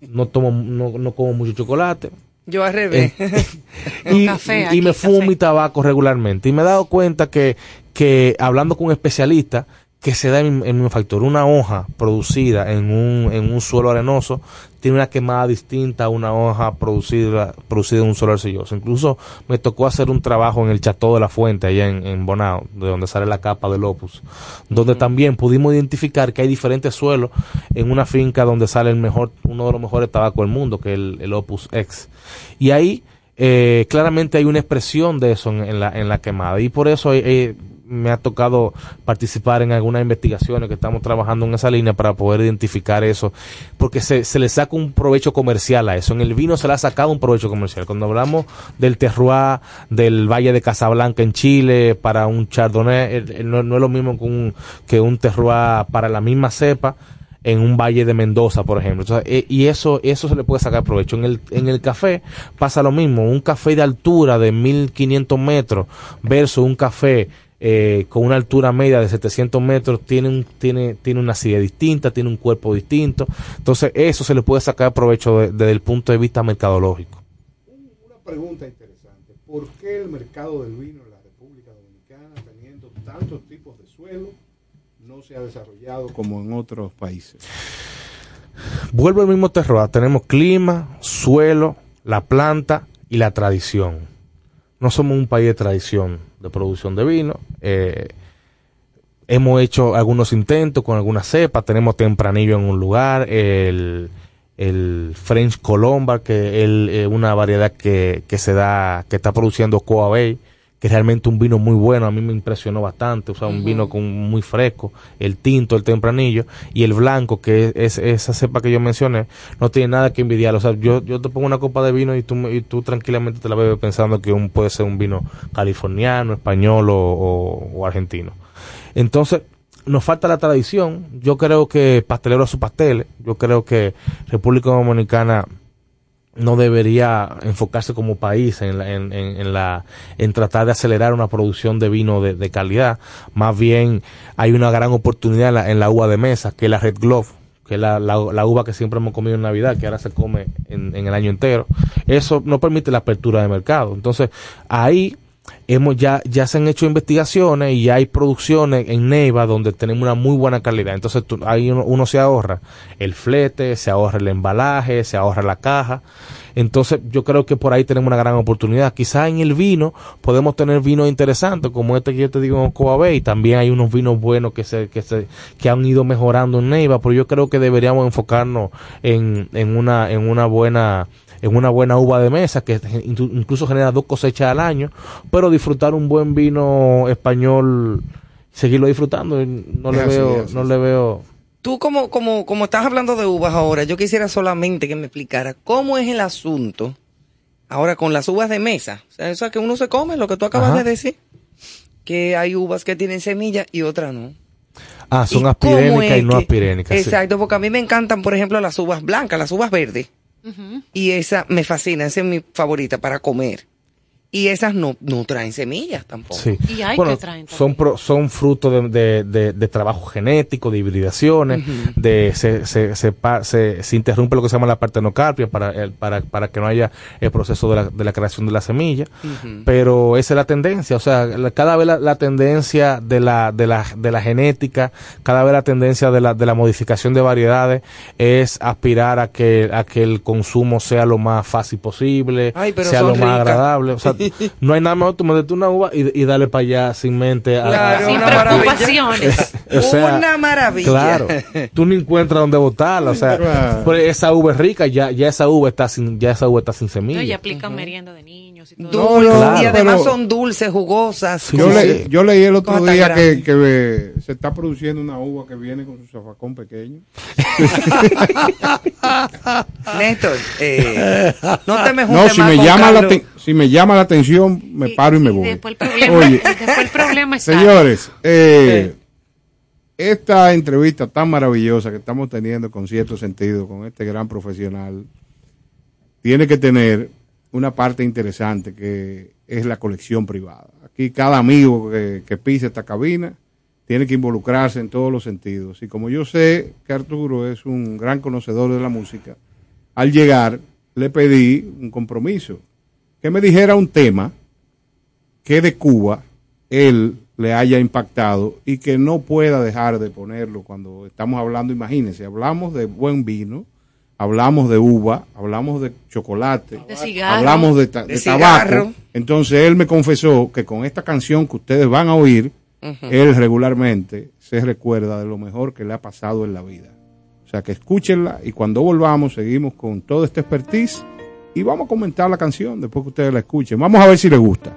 no tomo, no, no como mucho chocolate, Yo al revés. *laughs* y, Café, y me fumo mi tabaco regularmente. Y me he dado cuenta que, que hablando con especialistas, que se da en, mi factor. Una hoja producida en un, en un suelo arenoso tiene una quemada distinta a una hoja producida, producida en un suelo arcilloso. Incluso me tocó hacer un trabajo en el Chateau de la Fuente, allá en, en Bonao, de donde sale la capa del Opus, donde también pudimos identificar que hay diferentes suelos en una finca donde sale el mejor, uno de los mejores tabacos del mundo, que es el, el Opus X. Y ahí eh, claramente hay una expresión de eso en, en la, en la quemada. Y por eso eh, me ha tocado participar en algunas investigaciones que estamos trabajando en esa línea para poder identificar eso, porque se, se le saca un provecho comercial a eso. En el vino se le ha sacado un provecho comercial. Cuando hablamos del terroir del Valle de Casablanca en Chile para un chardonnay, el- el- no, no es lo mismo que un, que un terroir para la misma cepa en un valle de Mendoza, por ejemplo. Eh, y eso, eso se le puede sacar provecho. En el, en el café pasa lo mismo. Un café de altura de 1500 metros versus un café eh, con una altura media de 700 metros tiene, un, tiene, tiene una acidez distinta, tiene un cuerpo distinto. Entonces, eso se le puede sacar provecho de- desde el punto de vista mercadológico. Una pregunta interesante. ¿Por qué el mercado del vino en la República Dominicana, teniendo tantos tipos de suelo, no se ha desarrollado como en otros países? Vuelvo al mismo terroir. Tenemos clima, suelo, la planta y la tradición. No somos un país de tradición de producción de vino. Eh, hemos hecho algunos intentos con algunas cepas. Tenemos tempranillo en un lugar. El, el French Colomba, que es eh, una variedad que, que se da, que está produciendo Coa Bay, que es realmente un vino muy bueno. A mí me impresionó bastante. O sea, un vino con, muy fresco. El tinto, el tempranillo. Y el blanco, que es, esa cepa que yo mencioné, no tiene nada que envidiar. O sea, yo, yo te pongo una copa de vino y tú, y tú tranquilamente te la bebes pensando que un, puede ser un vino californiano, español o, o- o argentino. Entonces, nos falta la tradición. Yo creo que pastelero a sus pasteles. Yo creo que República Dominicana no debería enfocarse como país en, la- en, en- en la, en tratar de acelerar una producción de vino de, calidad. Más bien hay una gran oportunidad en la, en la uva de mesa, que es la Red Glove, que es la, la, la uva que siempre hemos comido en Navidad, que ahora se come en, en el año entero. Eso no permite la apertura de mercado. Entonces, ahí hemos ya, ya se han hecho investigaciones y ya hay producciones en Neiva donde tenemos una muy buena calidad. Entonces tú- ahí uno, uno se ahorra el flete, se ahorra el embalaje, se ahorra la caja. Entonces yo creo que por ahí tenemos una gran oportunidad. Quizás en el vino podemos tener vinos interesantes como este que yo te digo en Coa Bay. También hay unos vinos buenos que se, que se, que han ido mejorando en Neiva, pero yo creo que deberíamos enfocarnos en, en una, en una buena, en una buena uva de mesa que inclu- incluso genera dos cosechas al año, pero disfrutar un buen vino español, seguirlo disfrutando, no le Es así, veo, es no le veo. Tú como, como, como estás hablando de uvas ahora, yo quisiera solamente que me explicara cómo es el asunto ahora con las uvas de mesa. O sea, eso que uno se come, lo que tú acabas Ajá. de decir. Que hay uvas que tienen semilla y otras no. Ah, son ¿Y cómo aspirénicas es y no que- aspirénicas. sí. Exacto, porque a mí me encantan, por ejemplo, las uvas blancas, las uvas verdes. Y esa me fascina, esa es mi favorita para comer. Y esas no, no traen semillas tampoco. Sí. Y hay Bueno, que traen son pro- son fruto de, de- de- de trabajo genético, de hibridaciones, de se, se, se, pa- se- se interrumpe lo que se llama la partenocarpia para, el- para, para que no haya el proceso de la, de la creación de la semilla. Pero esa es la tendencia, o sea, la- cada vez la, la tendencia de la, de, la, de la genética, cada vez la tendencia de la, de la modificación de variedades es aspirar a que, a que el consumo sea lo más fácil posible, Ay, sea lo más ricas. agradable. O sea, *laughs* *laughs* no hay nada mejor tú meterte una uva y, y darle para allá sin mente. a- Claro, a- una a- preocupaciones. *laughs* o sea, Una maravilla. Claro, tú no encuentras dónde botarla, o sea, esa uva es rica, ya, ya esa uva está sin, ya esa uva está sin semilla. No, y aplican merienda de niños y todo. Además son dulces, jugosas. Yo, le- yo leí el otro día que, que se está produciendo una uva que viene con su zafacón pequeño. *laughs* Néstor, eh, no te me No, juntes si más me, con llama la Carlos. si me llama la atención, me paro y me Y voy. después el problema, Oye, después el problema está. Señores, eh, esta entrevista tan maravillosa que estamos teniendo con cierto sentido con este gran profesional tiene que tener una parte interesante que es la colección privada. Aquí cada amigo que, pise esta cabina tiene que involucrarse en todos los sentidos. Y como yo sé que Arturo es un gran conocedor de la música, al llegar le pedí un compromiso, que me dijera un tema que de Cuba él le haya impactado y que no pueda dejar de ponerlo cuando estamos hablando, imagínense, hablamos de buen vino, hablamos de uva, hablamos de chocolate, De cigarro. hablamos de, ta- De de tabaco. cigarro. Entonces él me confesó que con esta canción que ustedes van a oír, él regularmente se recuerda de lo mejor que le ha pasado en la vida. O sea que escúchenla y cuando volvamos seguimos con todo este expertise y vamos a comentar la canción después que ustedes la escuchen. Vamos a ver si les gusta.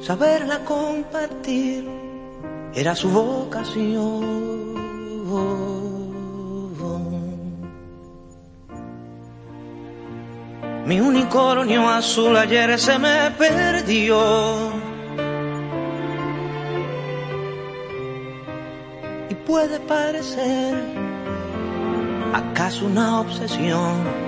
Saberla compartir era su vocación. Mi unicornio azul ayer se me perdió. Y puede parecer acaso una obsesión.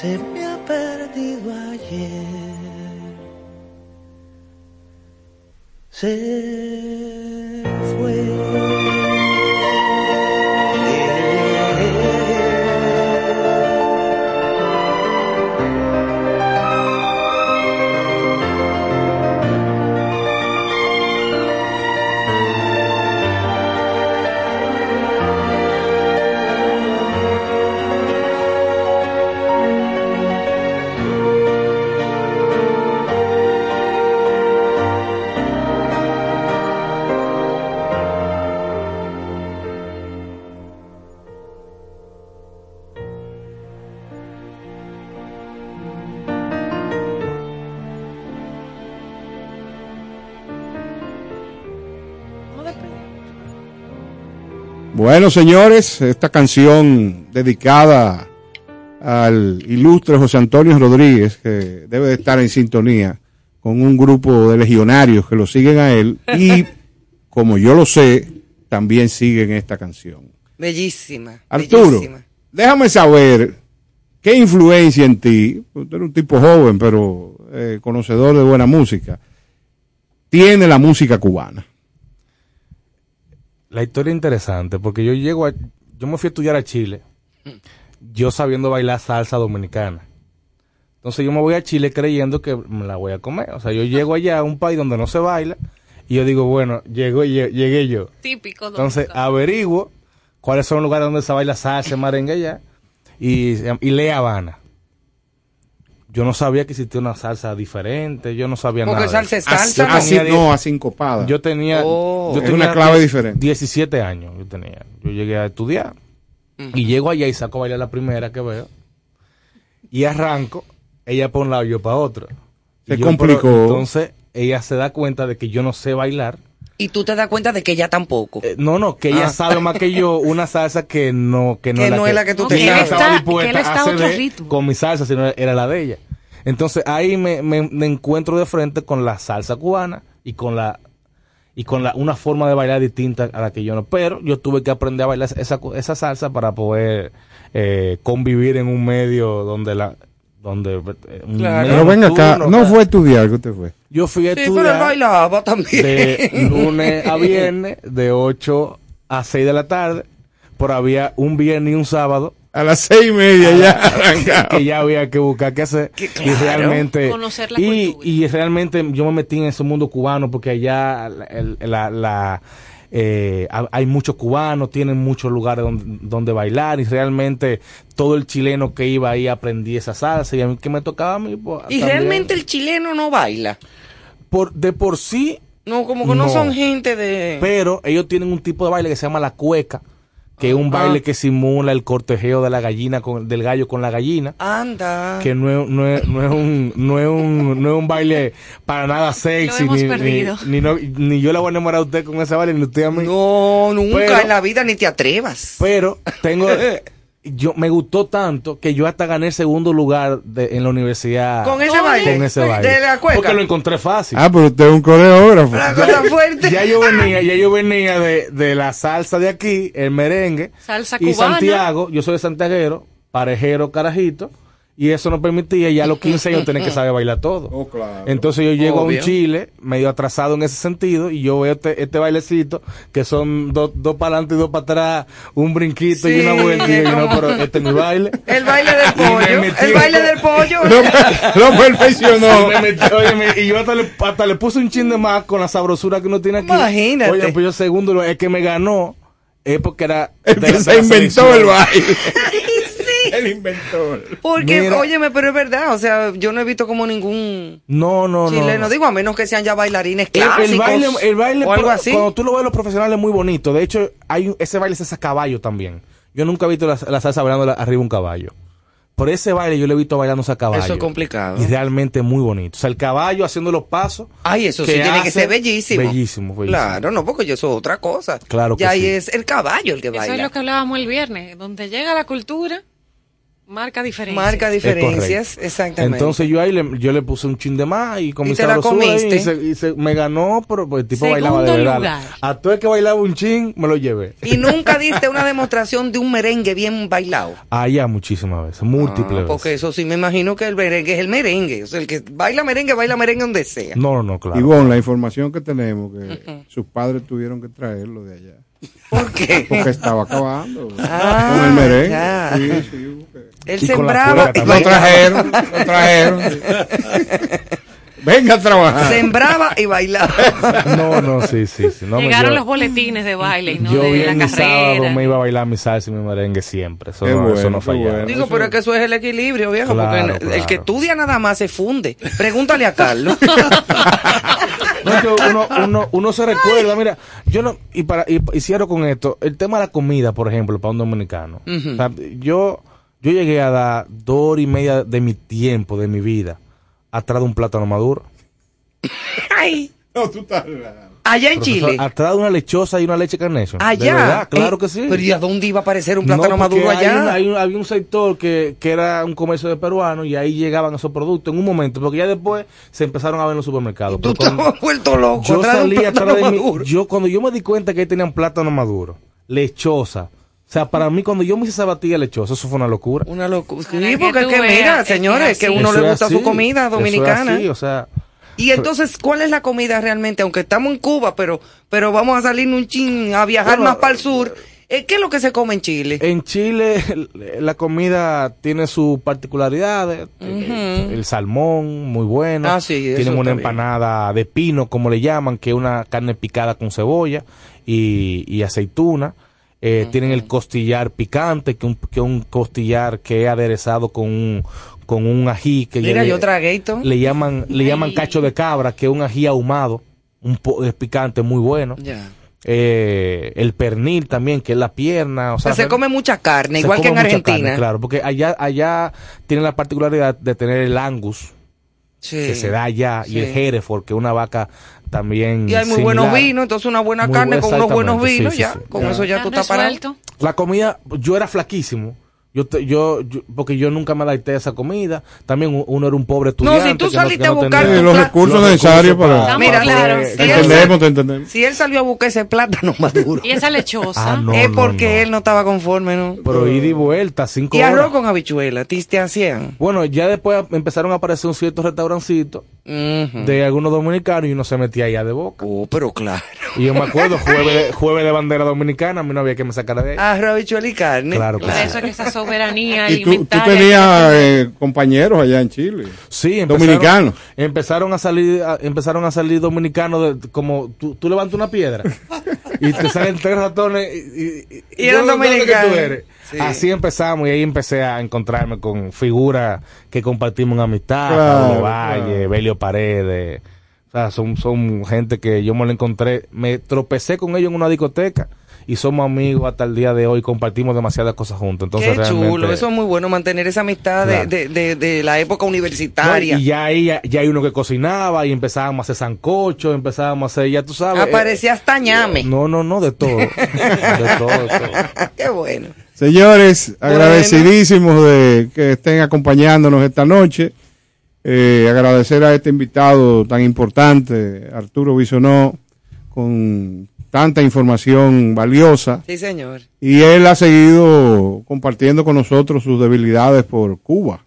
se me ha perdido ayer. Se Bueno, señores, esta canción dedicada al ilustre José Antonio Rodríguez, que debe de estar en sintonía con un grupo de legionarios que lo siguen a él y, *laughs* como yo lo sé, también siguen esta canción. Bellísima. Arturo, bellísima. déjame saber qué influencia en ti, usted es un tipo joven, pero eh, conocedor de buena música, tiene la música cubana. La historia es interesante porque yo llego a, yo me fui a estudiar a Chile, yo sabiendo bailar salsa dominicana. Entonces yo me voy a Chile creyendo que me la voy a comer. O sea, yo llego allá a un país donde no se baila y yo digo, bueno, llego, lle- llegué yo. Típico Entonces dominicano. averiguo cuáles son los lugares donde se baila salsa, merengue allá y, y lee Habana. Yo no sabía que existía una salsa diferente, yo no sabía Porque nada. salsa es salsa. Yo Así, tenía no, asincopada. Yo tenía, Oh. yo tenía una clave diferente. 17 años yo tenía. Yo llegué a estudiar y llego allá y saco a bailar la primera que veo y arranco, ella para un lado y yo para otro. Se yo, complicó. pero, entonces ella se da cuenta de que yo no sé bailar. Y tú te das cuenta de que ella tampoco. Eh, no, no, que ella Ah. sabe más que yo una salsa que no, que no, Que es, la no que, es la que tú que te ella no sabes. estaba Que él está a otro ritmo. con mi salsa, sino era la de ella. Entonces ahí me, me- me encuentro de frente con la salsa cubana y con la y con la, una forma de bailar distinta a la que yo no. Pero yo tuve que aprender a bailar esa, esa salsa para poder eh, convivir en un medio donde la donde eh, Claro. Pero venga acá, no fue a estudiar que usted fue. Yo fui a Sí, pero bailaba también. de lunes a viernes, de 8 a 6 de la tarde, pero había un viernes y un sábado. A las seis y media ya *laughs* arrancado. Que ya había que buscar qué hacer. Que Y realmente. Conocer la y, cultura. y realmente yo me metí en ese mundo cubano porque allá la, el- la- la, eh, ha- hay muchos cubanos, tienen muchos lugares donde, donde bailar y realmente todo el chileno que iba ahí aprendí esa salsa y a mí que me tocaba a mí. pues, Y también. realmente el chileno no baila. por, de por sí No, como que no, No. son gente de... Pero ellos tienen un tipo de baile que se llama la cueca, que es un baile que simula el cortejeo de la gallina con, del gallo con la gallina. Anda. Que no es, no, es, no, es un, no, es un, no es un baile para nada sexy. hemos Ni, ni, perdido. ni, no- ni yo le voy a enamorar a usted con ese baile, ni usted a mí. No, nunca Pero- en la vida ni te atrevas. Pero tengo. *laughs* yo Me gustó tanto que yo hasta gané segundo lugar de, en la universidad. Con ese baile. Con ese De baile. la cueca. Porque lo encontré fácil. Ah, pero usted es un coreógrafo. Una cosa fuerte. Ya yo venía, ya yo venía de, de la salsa de aquí, el merengue. Salsa y cubana. Santiago, yo soy de Santiaguero, parejero, carajito. Y eso nos permitía ya a los 15 años tener que saber bailar todo. *laughs* Oh, claro. Entonces yo llego a un Chile medio atrasado en ese sentido y yo veo este, este bailecito que son dos dos para adelante y dos para atrás, un brinquito y una vuelta y es yo, no, pero este es mi baile. *laughs* El baile del me pollo. El baile del pollo. *laughs* Lo perfeccionó. Y, me metí- oye, me- y yo hasta le, hasta le puse un chin de más con la sabrosura que uno tiene aquí. Imagínate. Oye, pues yo segundo, el que me ganó es porque era... El que se inventó el baile. Sí. *laughs* El inventor. Porque, Mira. óyeme, pero es verdad, o sea, yo no he visto como ningún No, no, no. chileno, no. digo, a menos que sean ya bailarines El, clásicos el baile, el baile o algo por- así. cuando tú lo ves los profesionales es muy bonito. De hecho, hay un- ese baile es a caballo también. Yo nunca he visto la, la salsa bailando la- arriba de un caballo. Por ese baile yo lo he visto bailando a caballo. Eso es complicado. Y realmente muy bonito. O sea, el caballo haciendo los pasos. Ay, eso sí tiene que hace- ser bellísimo. Bellísimo, bellísimo. Claro, no, porque yo eso es otra cosa. Claro que ya ahí es el caballo el que Eso baila. es lo que hablábamos el viernes. Donde llega la cultura, marca diferencia. Marca diferencias, exactamente. Entonces yo ahí le, yo le puse un chin de más y con Y mi te la sabrosura ahí, comiste. y, se, y se- me ganó, pero pues, el tipo Segundo bailaba de verdad. lugar. A todo el que bailaba un chin, me lo llevé. y nunca diste una demostración de un merengue bien bailado. Allá muchísimas veces, múltiples Ah, veces. porque eso sí me imagino que el merengue es el merengue. O sea, el que baila merengue, baila merengue donde sea. No, no, no, claro. Y bueno, la información que tenemos, que sus padres tuvieron que traerlo de allá. ¿Por qué? Porque estaba acabando Ah, con el merengue. ya. Sí, sí, porque- Él Y sembraba y. Lo trajeron, lo trajeron. *laughs* Venga a trabajar. Sembraba y bailaba. No, no, sí, sí, sí. No, me- Llegaron yo, los boletines de baile y no yo de bien la mi sábado carrera. me iba a bailar mi salsa y mi merengue siempre. Eso, no, eso bueno, no fallaba. bueno. Digo, pero es que eso es el equilibrio, viejo. Claro, porque el que estudia nada más se funde. Pregúntale a Carlos. *laughs* No, es que *laughs* uno, uno, uno se recuerda, mira, yo no, y para, y, y cierro con esto, el tema de la comida, por ejemplo, para un dominicano. Ujú. O sea, yo, yo llegué a dar dos horas y media de mi tiempo, de mi vida, atrás de un plátano maduro. Ay, No, tú estás... allá en Profesor, Chile. Atrás de una lechosa y una leche carnation. Allá. De verdad, claro Eh, que sí. Pero ¿y a dónde iba a aparecer un plátano No, maduro hay allá? un- hay un- había un sector que, que era un comercio de peruanos y ahí llegaban esos productos en un momento, porque ya después se empezaron a ver en los supermercados. Tú Pero cuando- estabas vuelto loco. yo salí atrás de mí, maduro. yo cuando yo me di cuenta que ahí tenían plátano maduro, lechosa. O sea, para mí cuando yo me hice esa batida lechosa, eso fue una locura. Una locura. Sí, que porque es que mira, señores, es que uno le gusta su comida eso es dominicana. así, o sea, Y entonces, ¿cuál es la comida realmente? Aunque estamos en Cuba, pero, pero vamos a salir un chin a viajar Bueno, más para el sur. Eh, ¿Qué es lo que se come en Chile? en Chile *laughs* la comida tiene sus particularidades. El, el salmón, muy bueno. Ah, sí, Tienen una bien. empanada de pino, como le llaman, que es una carne picada con cebolla y, y aceituna. Eh, Tienen el costillar picante, que un, que un costillar que es aderezado con un, con un ají que Mira, le, yo llaman, le llaman cacho de cabra, que es un ají ahumado, un po- es picante muy bueno. Ya. Eh, el pernil también, que es la pierna. O sea, se come mucha carne, igual que en Argentina. carne, claro, porque allá, allá tienen la particularidad de tener el angus, Sí. que se da allá, y el hereford, que es una vaca también. Y hay muy similar. buenos vinos, entonces una buena Muy carne bu- con unos buenos vinos, sí, ya. sí. Con Ya. eso ya tú estás parado. La comida, yo era flaquísimo. Yo, te- yo, yo- porque yo nunca me adapté a esa comida. También uno era un pobre estudiante. si tú no- saliste a no buscar tenía- Sí, los recursos necesarios para... Estamos Mira, claros. si él, entendemos, te entendemos. si él salió a buscar ese plátano *laughs* maduro, Y esa lechosa. Ah, no, es no, porque no. él no estaba conforme, ¿no? Pero ida y vuelta, cinco Y arroz horas. con habichuela, ¿te te hacían? Bueno, ya después empezaron a aparecer un cierto restaurancito de algunos dominicanos y uno se metía allá de boca. Oh, pero claro. Y yo me acuerdo, jueves de, jueves de bandera dominicana, a mí no había que me sacara de ahí. Arroz, habichuela y carne. Claro Por sí. eso es que esa soberanía Y tú, tú tenías eh, compañeros allá en Chile. Sí, empezaron, Dominicanos. Empezaron a salir, a- empezaron a salir dominicanos de- como tú, tú levantas una piedra *laughs* y te salen tres ratones y, y, Y eran ¿dónde- dónde que dominicanos. tú eres? Sí. Así empezamos y ahí empecé a encontrarme con figuras que compartimos en amistad, Claro, Pablo Valle, claro. Belio Paredes. O sea, son, son gente que yo me lo encontré, me tropecé con ellos en una discoteca y somos amigos hasta el día de hoy, compartimos demasiadas cosas juntos. Entonces, Qué realmente- chulo, eso es muy bueno, mantener esa amistad de- Claro. de, de, de la época No, universitaria. y ya ahí ya, ya hay uno que cocinaba y empezábamos a hacer sancocho, empezábamos a hacer, ya tú sabes. Aparecía hasta ñame. eh, no, no, no, de todo. de *laughs* todo, de todo. Qué bueno. Señores, agradecidísimos de que estén acompañándonos esta noche. Eh, agradecer a este invitado tan importante, Arturo Bisonó, con tanta información valiosa. Sí, señor. Y él ha seguido compartiendo con nosotros sus debilidades por Cuba.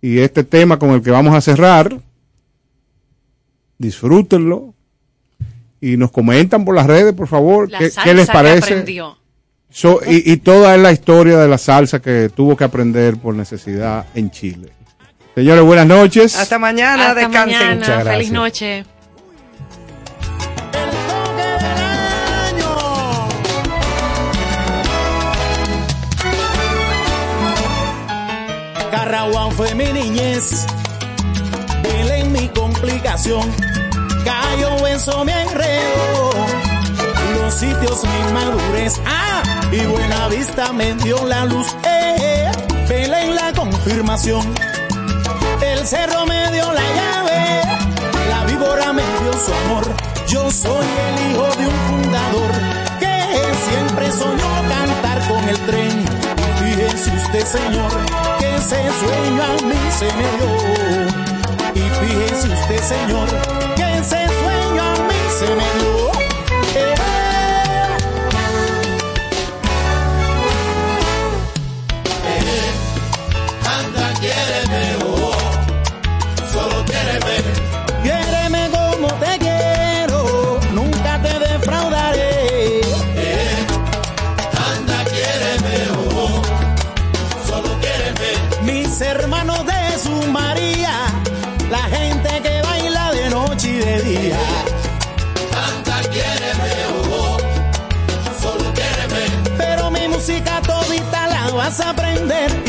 Y este tema con el que vamos a cerrar, disfrútenlo. Y nos comentan por las redes, por favor, qué, les parece. Y, y toda es la historia de la salsa que tuvo que aprender por necesidad en Chile. Señores, buenas noches. Hasta mañana, descansen. Gracias. Feliz noche. Guaguán fue mi niñez, Belén mi complicación, Cayo Benzo mi enredo, los sitios mi madurez, ah, y Buena Vista me dio la luz, eh, eh, Belén la confirmación, el cerro me dio la llave, la víbora me dio su amor, yo soy el hijo de un fundador que siempre soñó cantar con el tren es usted, Señor, que ese sueño a mí se me dio. Y fíjese usted, Señor, que ese sueño a mí se me dio. vas a aprender.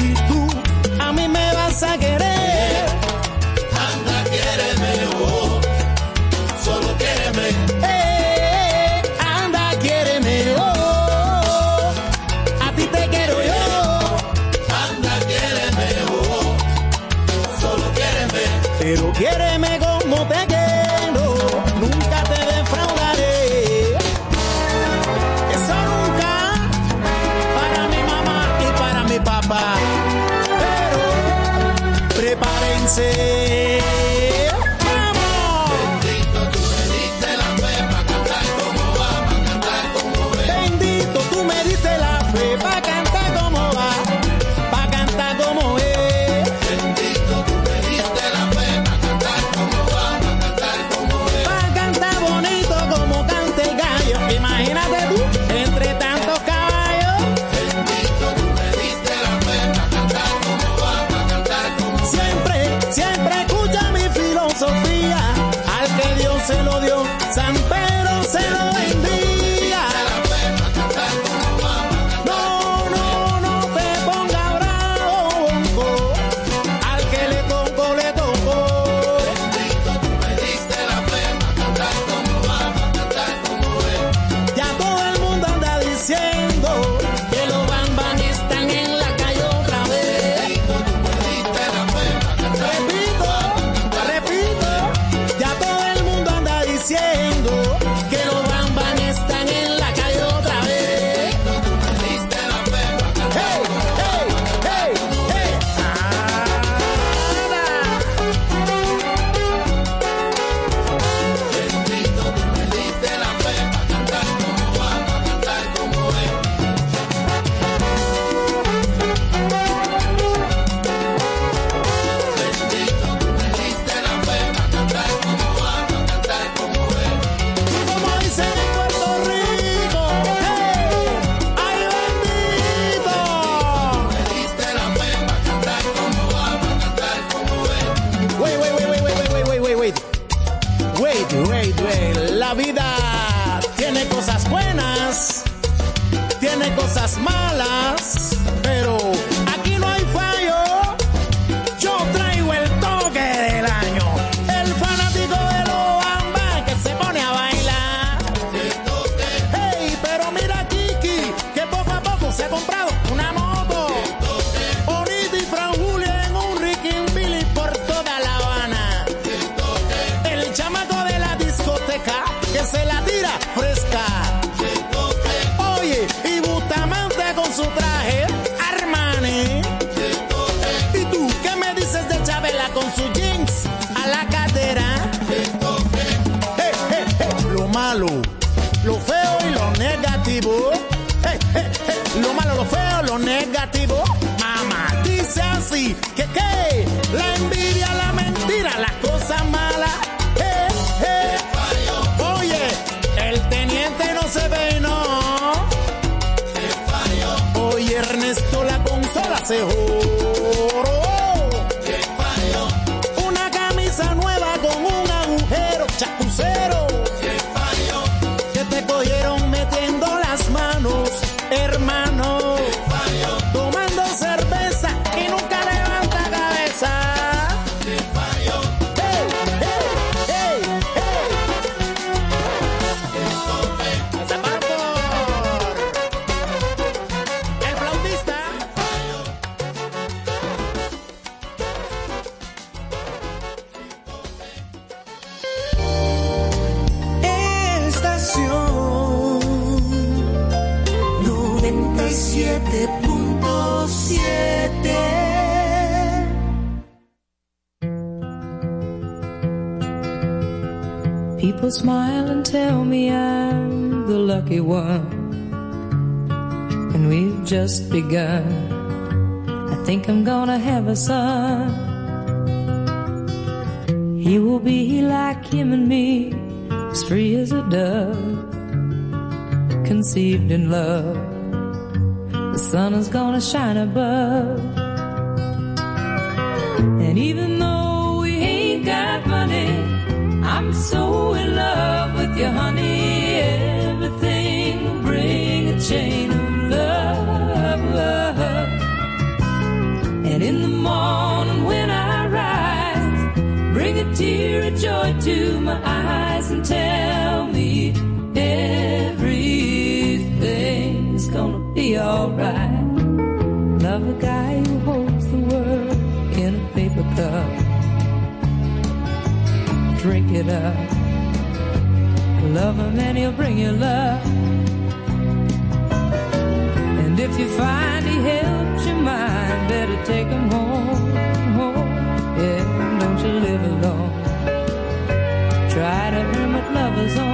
a la cadera. Lo malo, lo feo y lo negativo. Lo malo, lo feo, lo negativo. Mamá dice así, que qué, la envidia, la mentira, las cosas malas. Oye, el teniente no se ve, no. Oye, Ernesto, la consola se jode. Lucky one. And we've just begun. I think I'm gonna have a son. He will be like him and me, as free as a dove, conceived in love. The sun is gonna shine above. And even though we ain't got money, I'm so in love with you, honey. Chain of love. And in the morning when I rise, bring a tear of joy to my eyes and tell me everything's gonna be alright. Love a guy who holds the world in a paper cup. Drink it up. Love him and he'll bring you love. You find he helps your mind, better take him home. home. Yeah, don't you live alone. Try to earn what lovers own.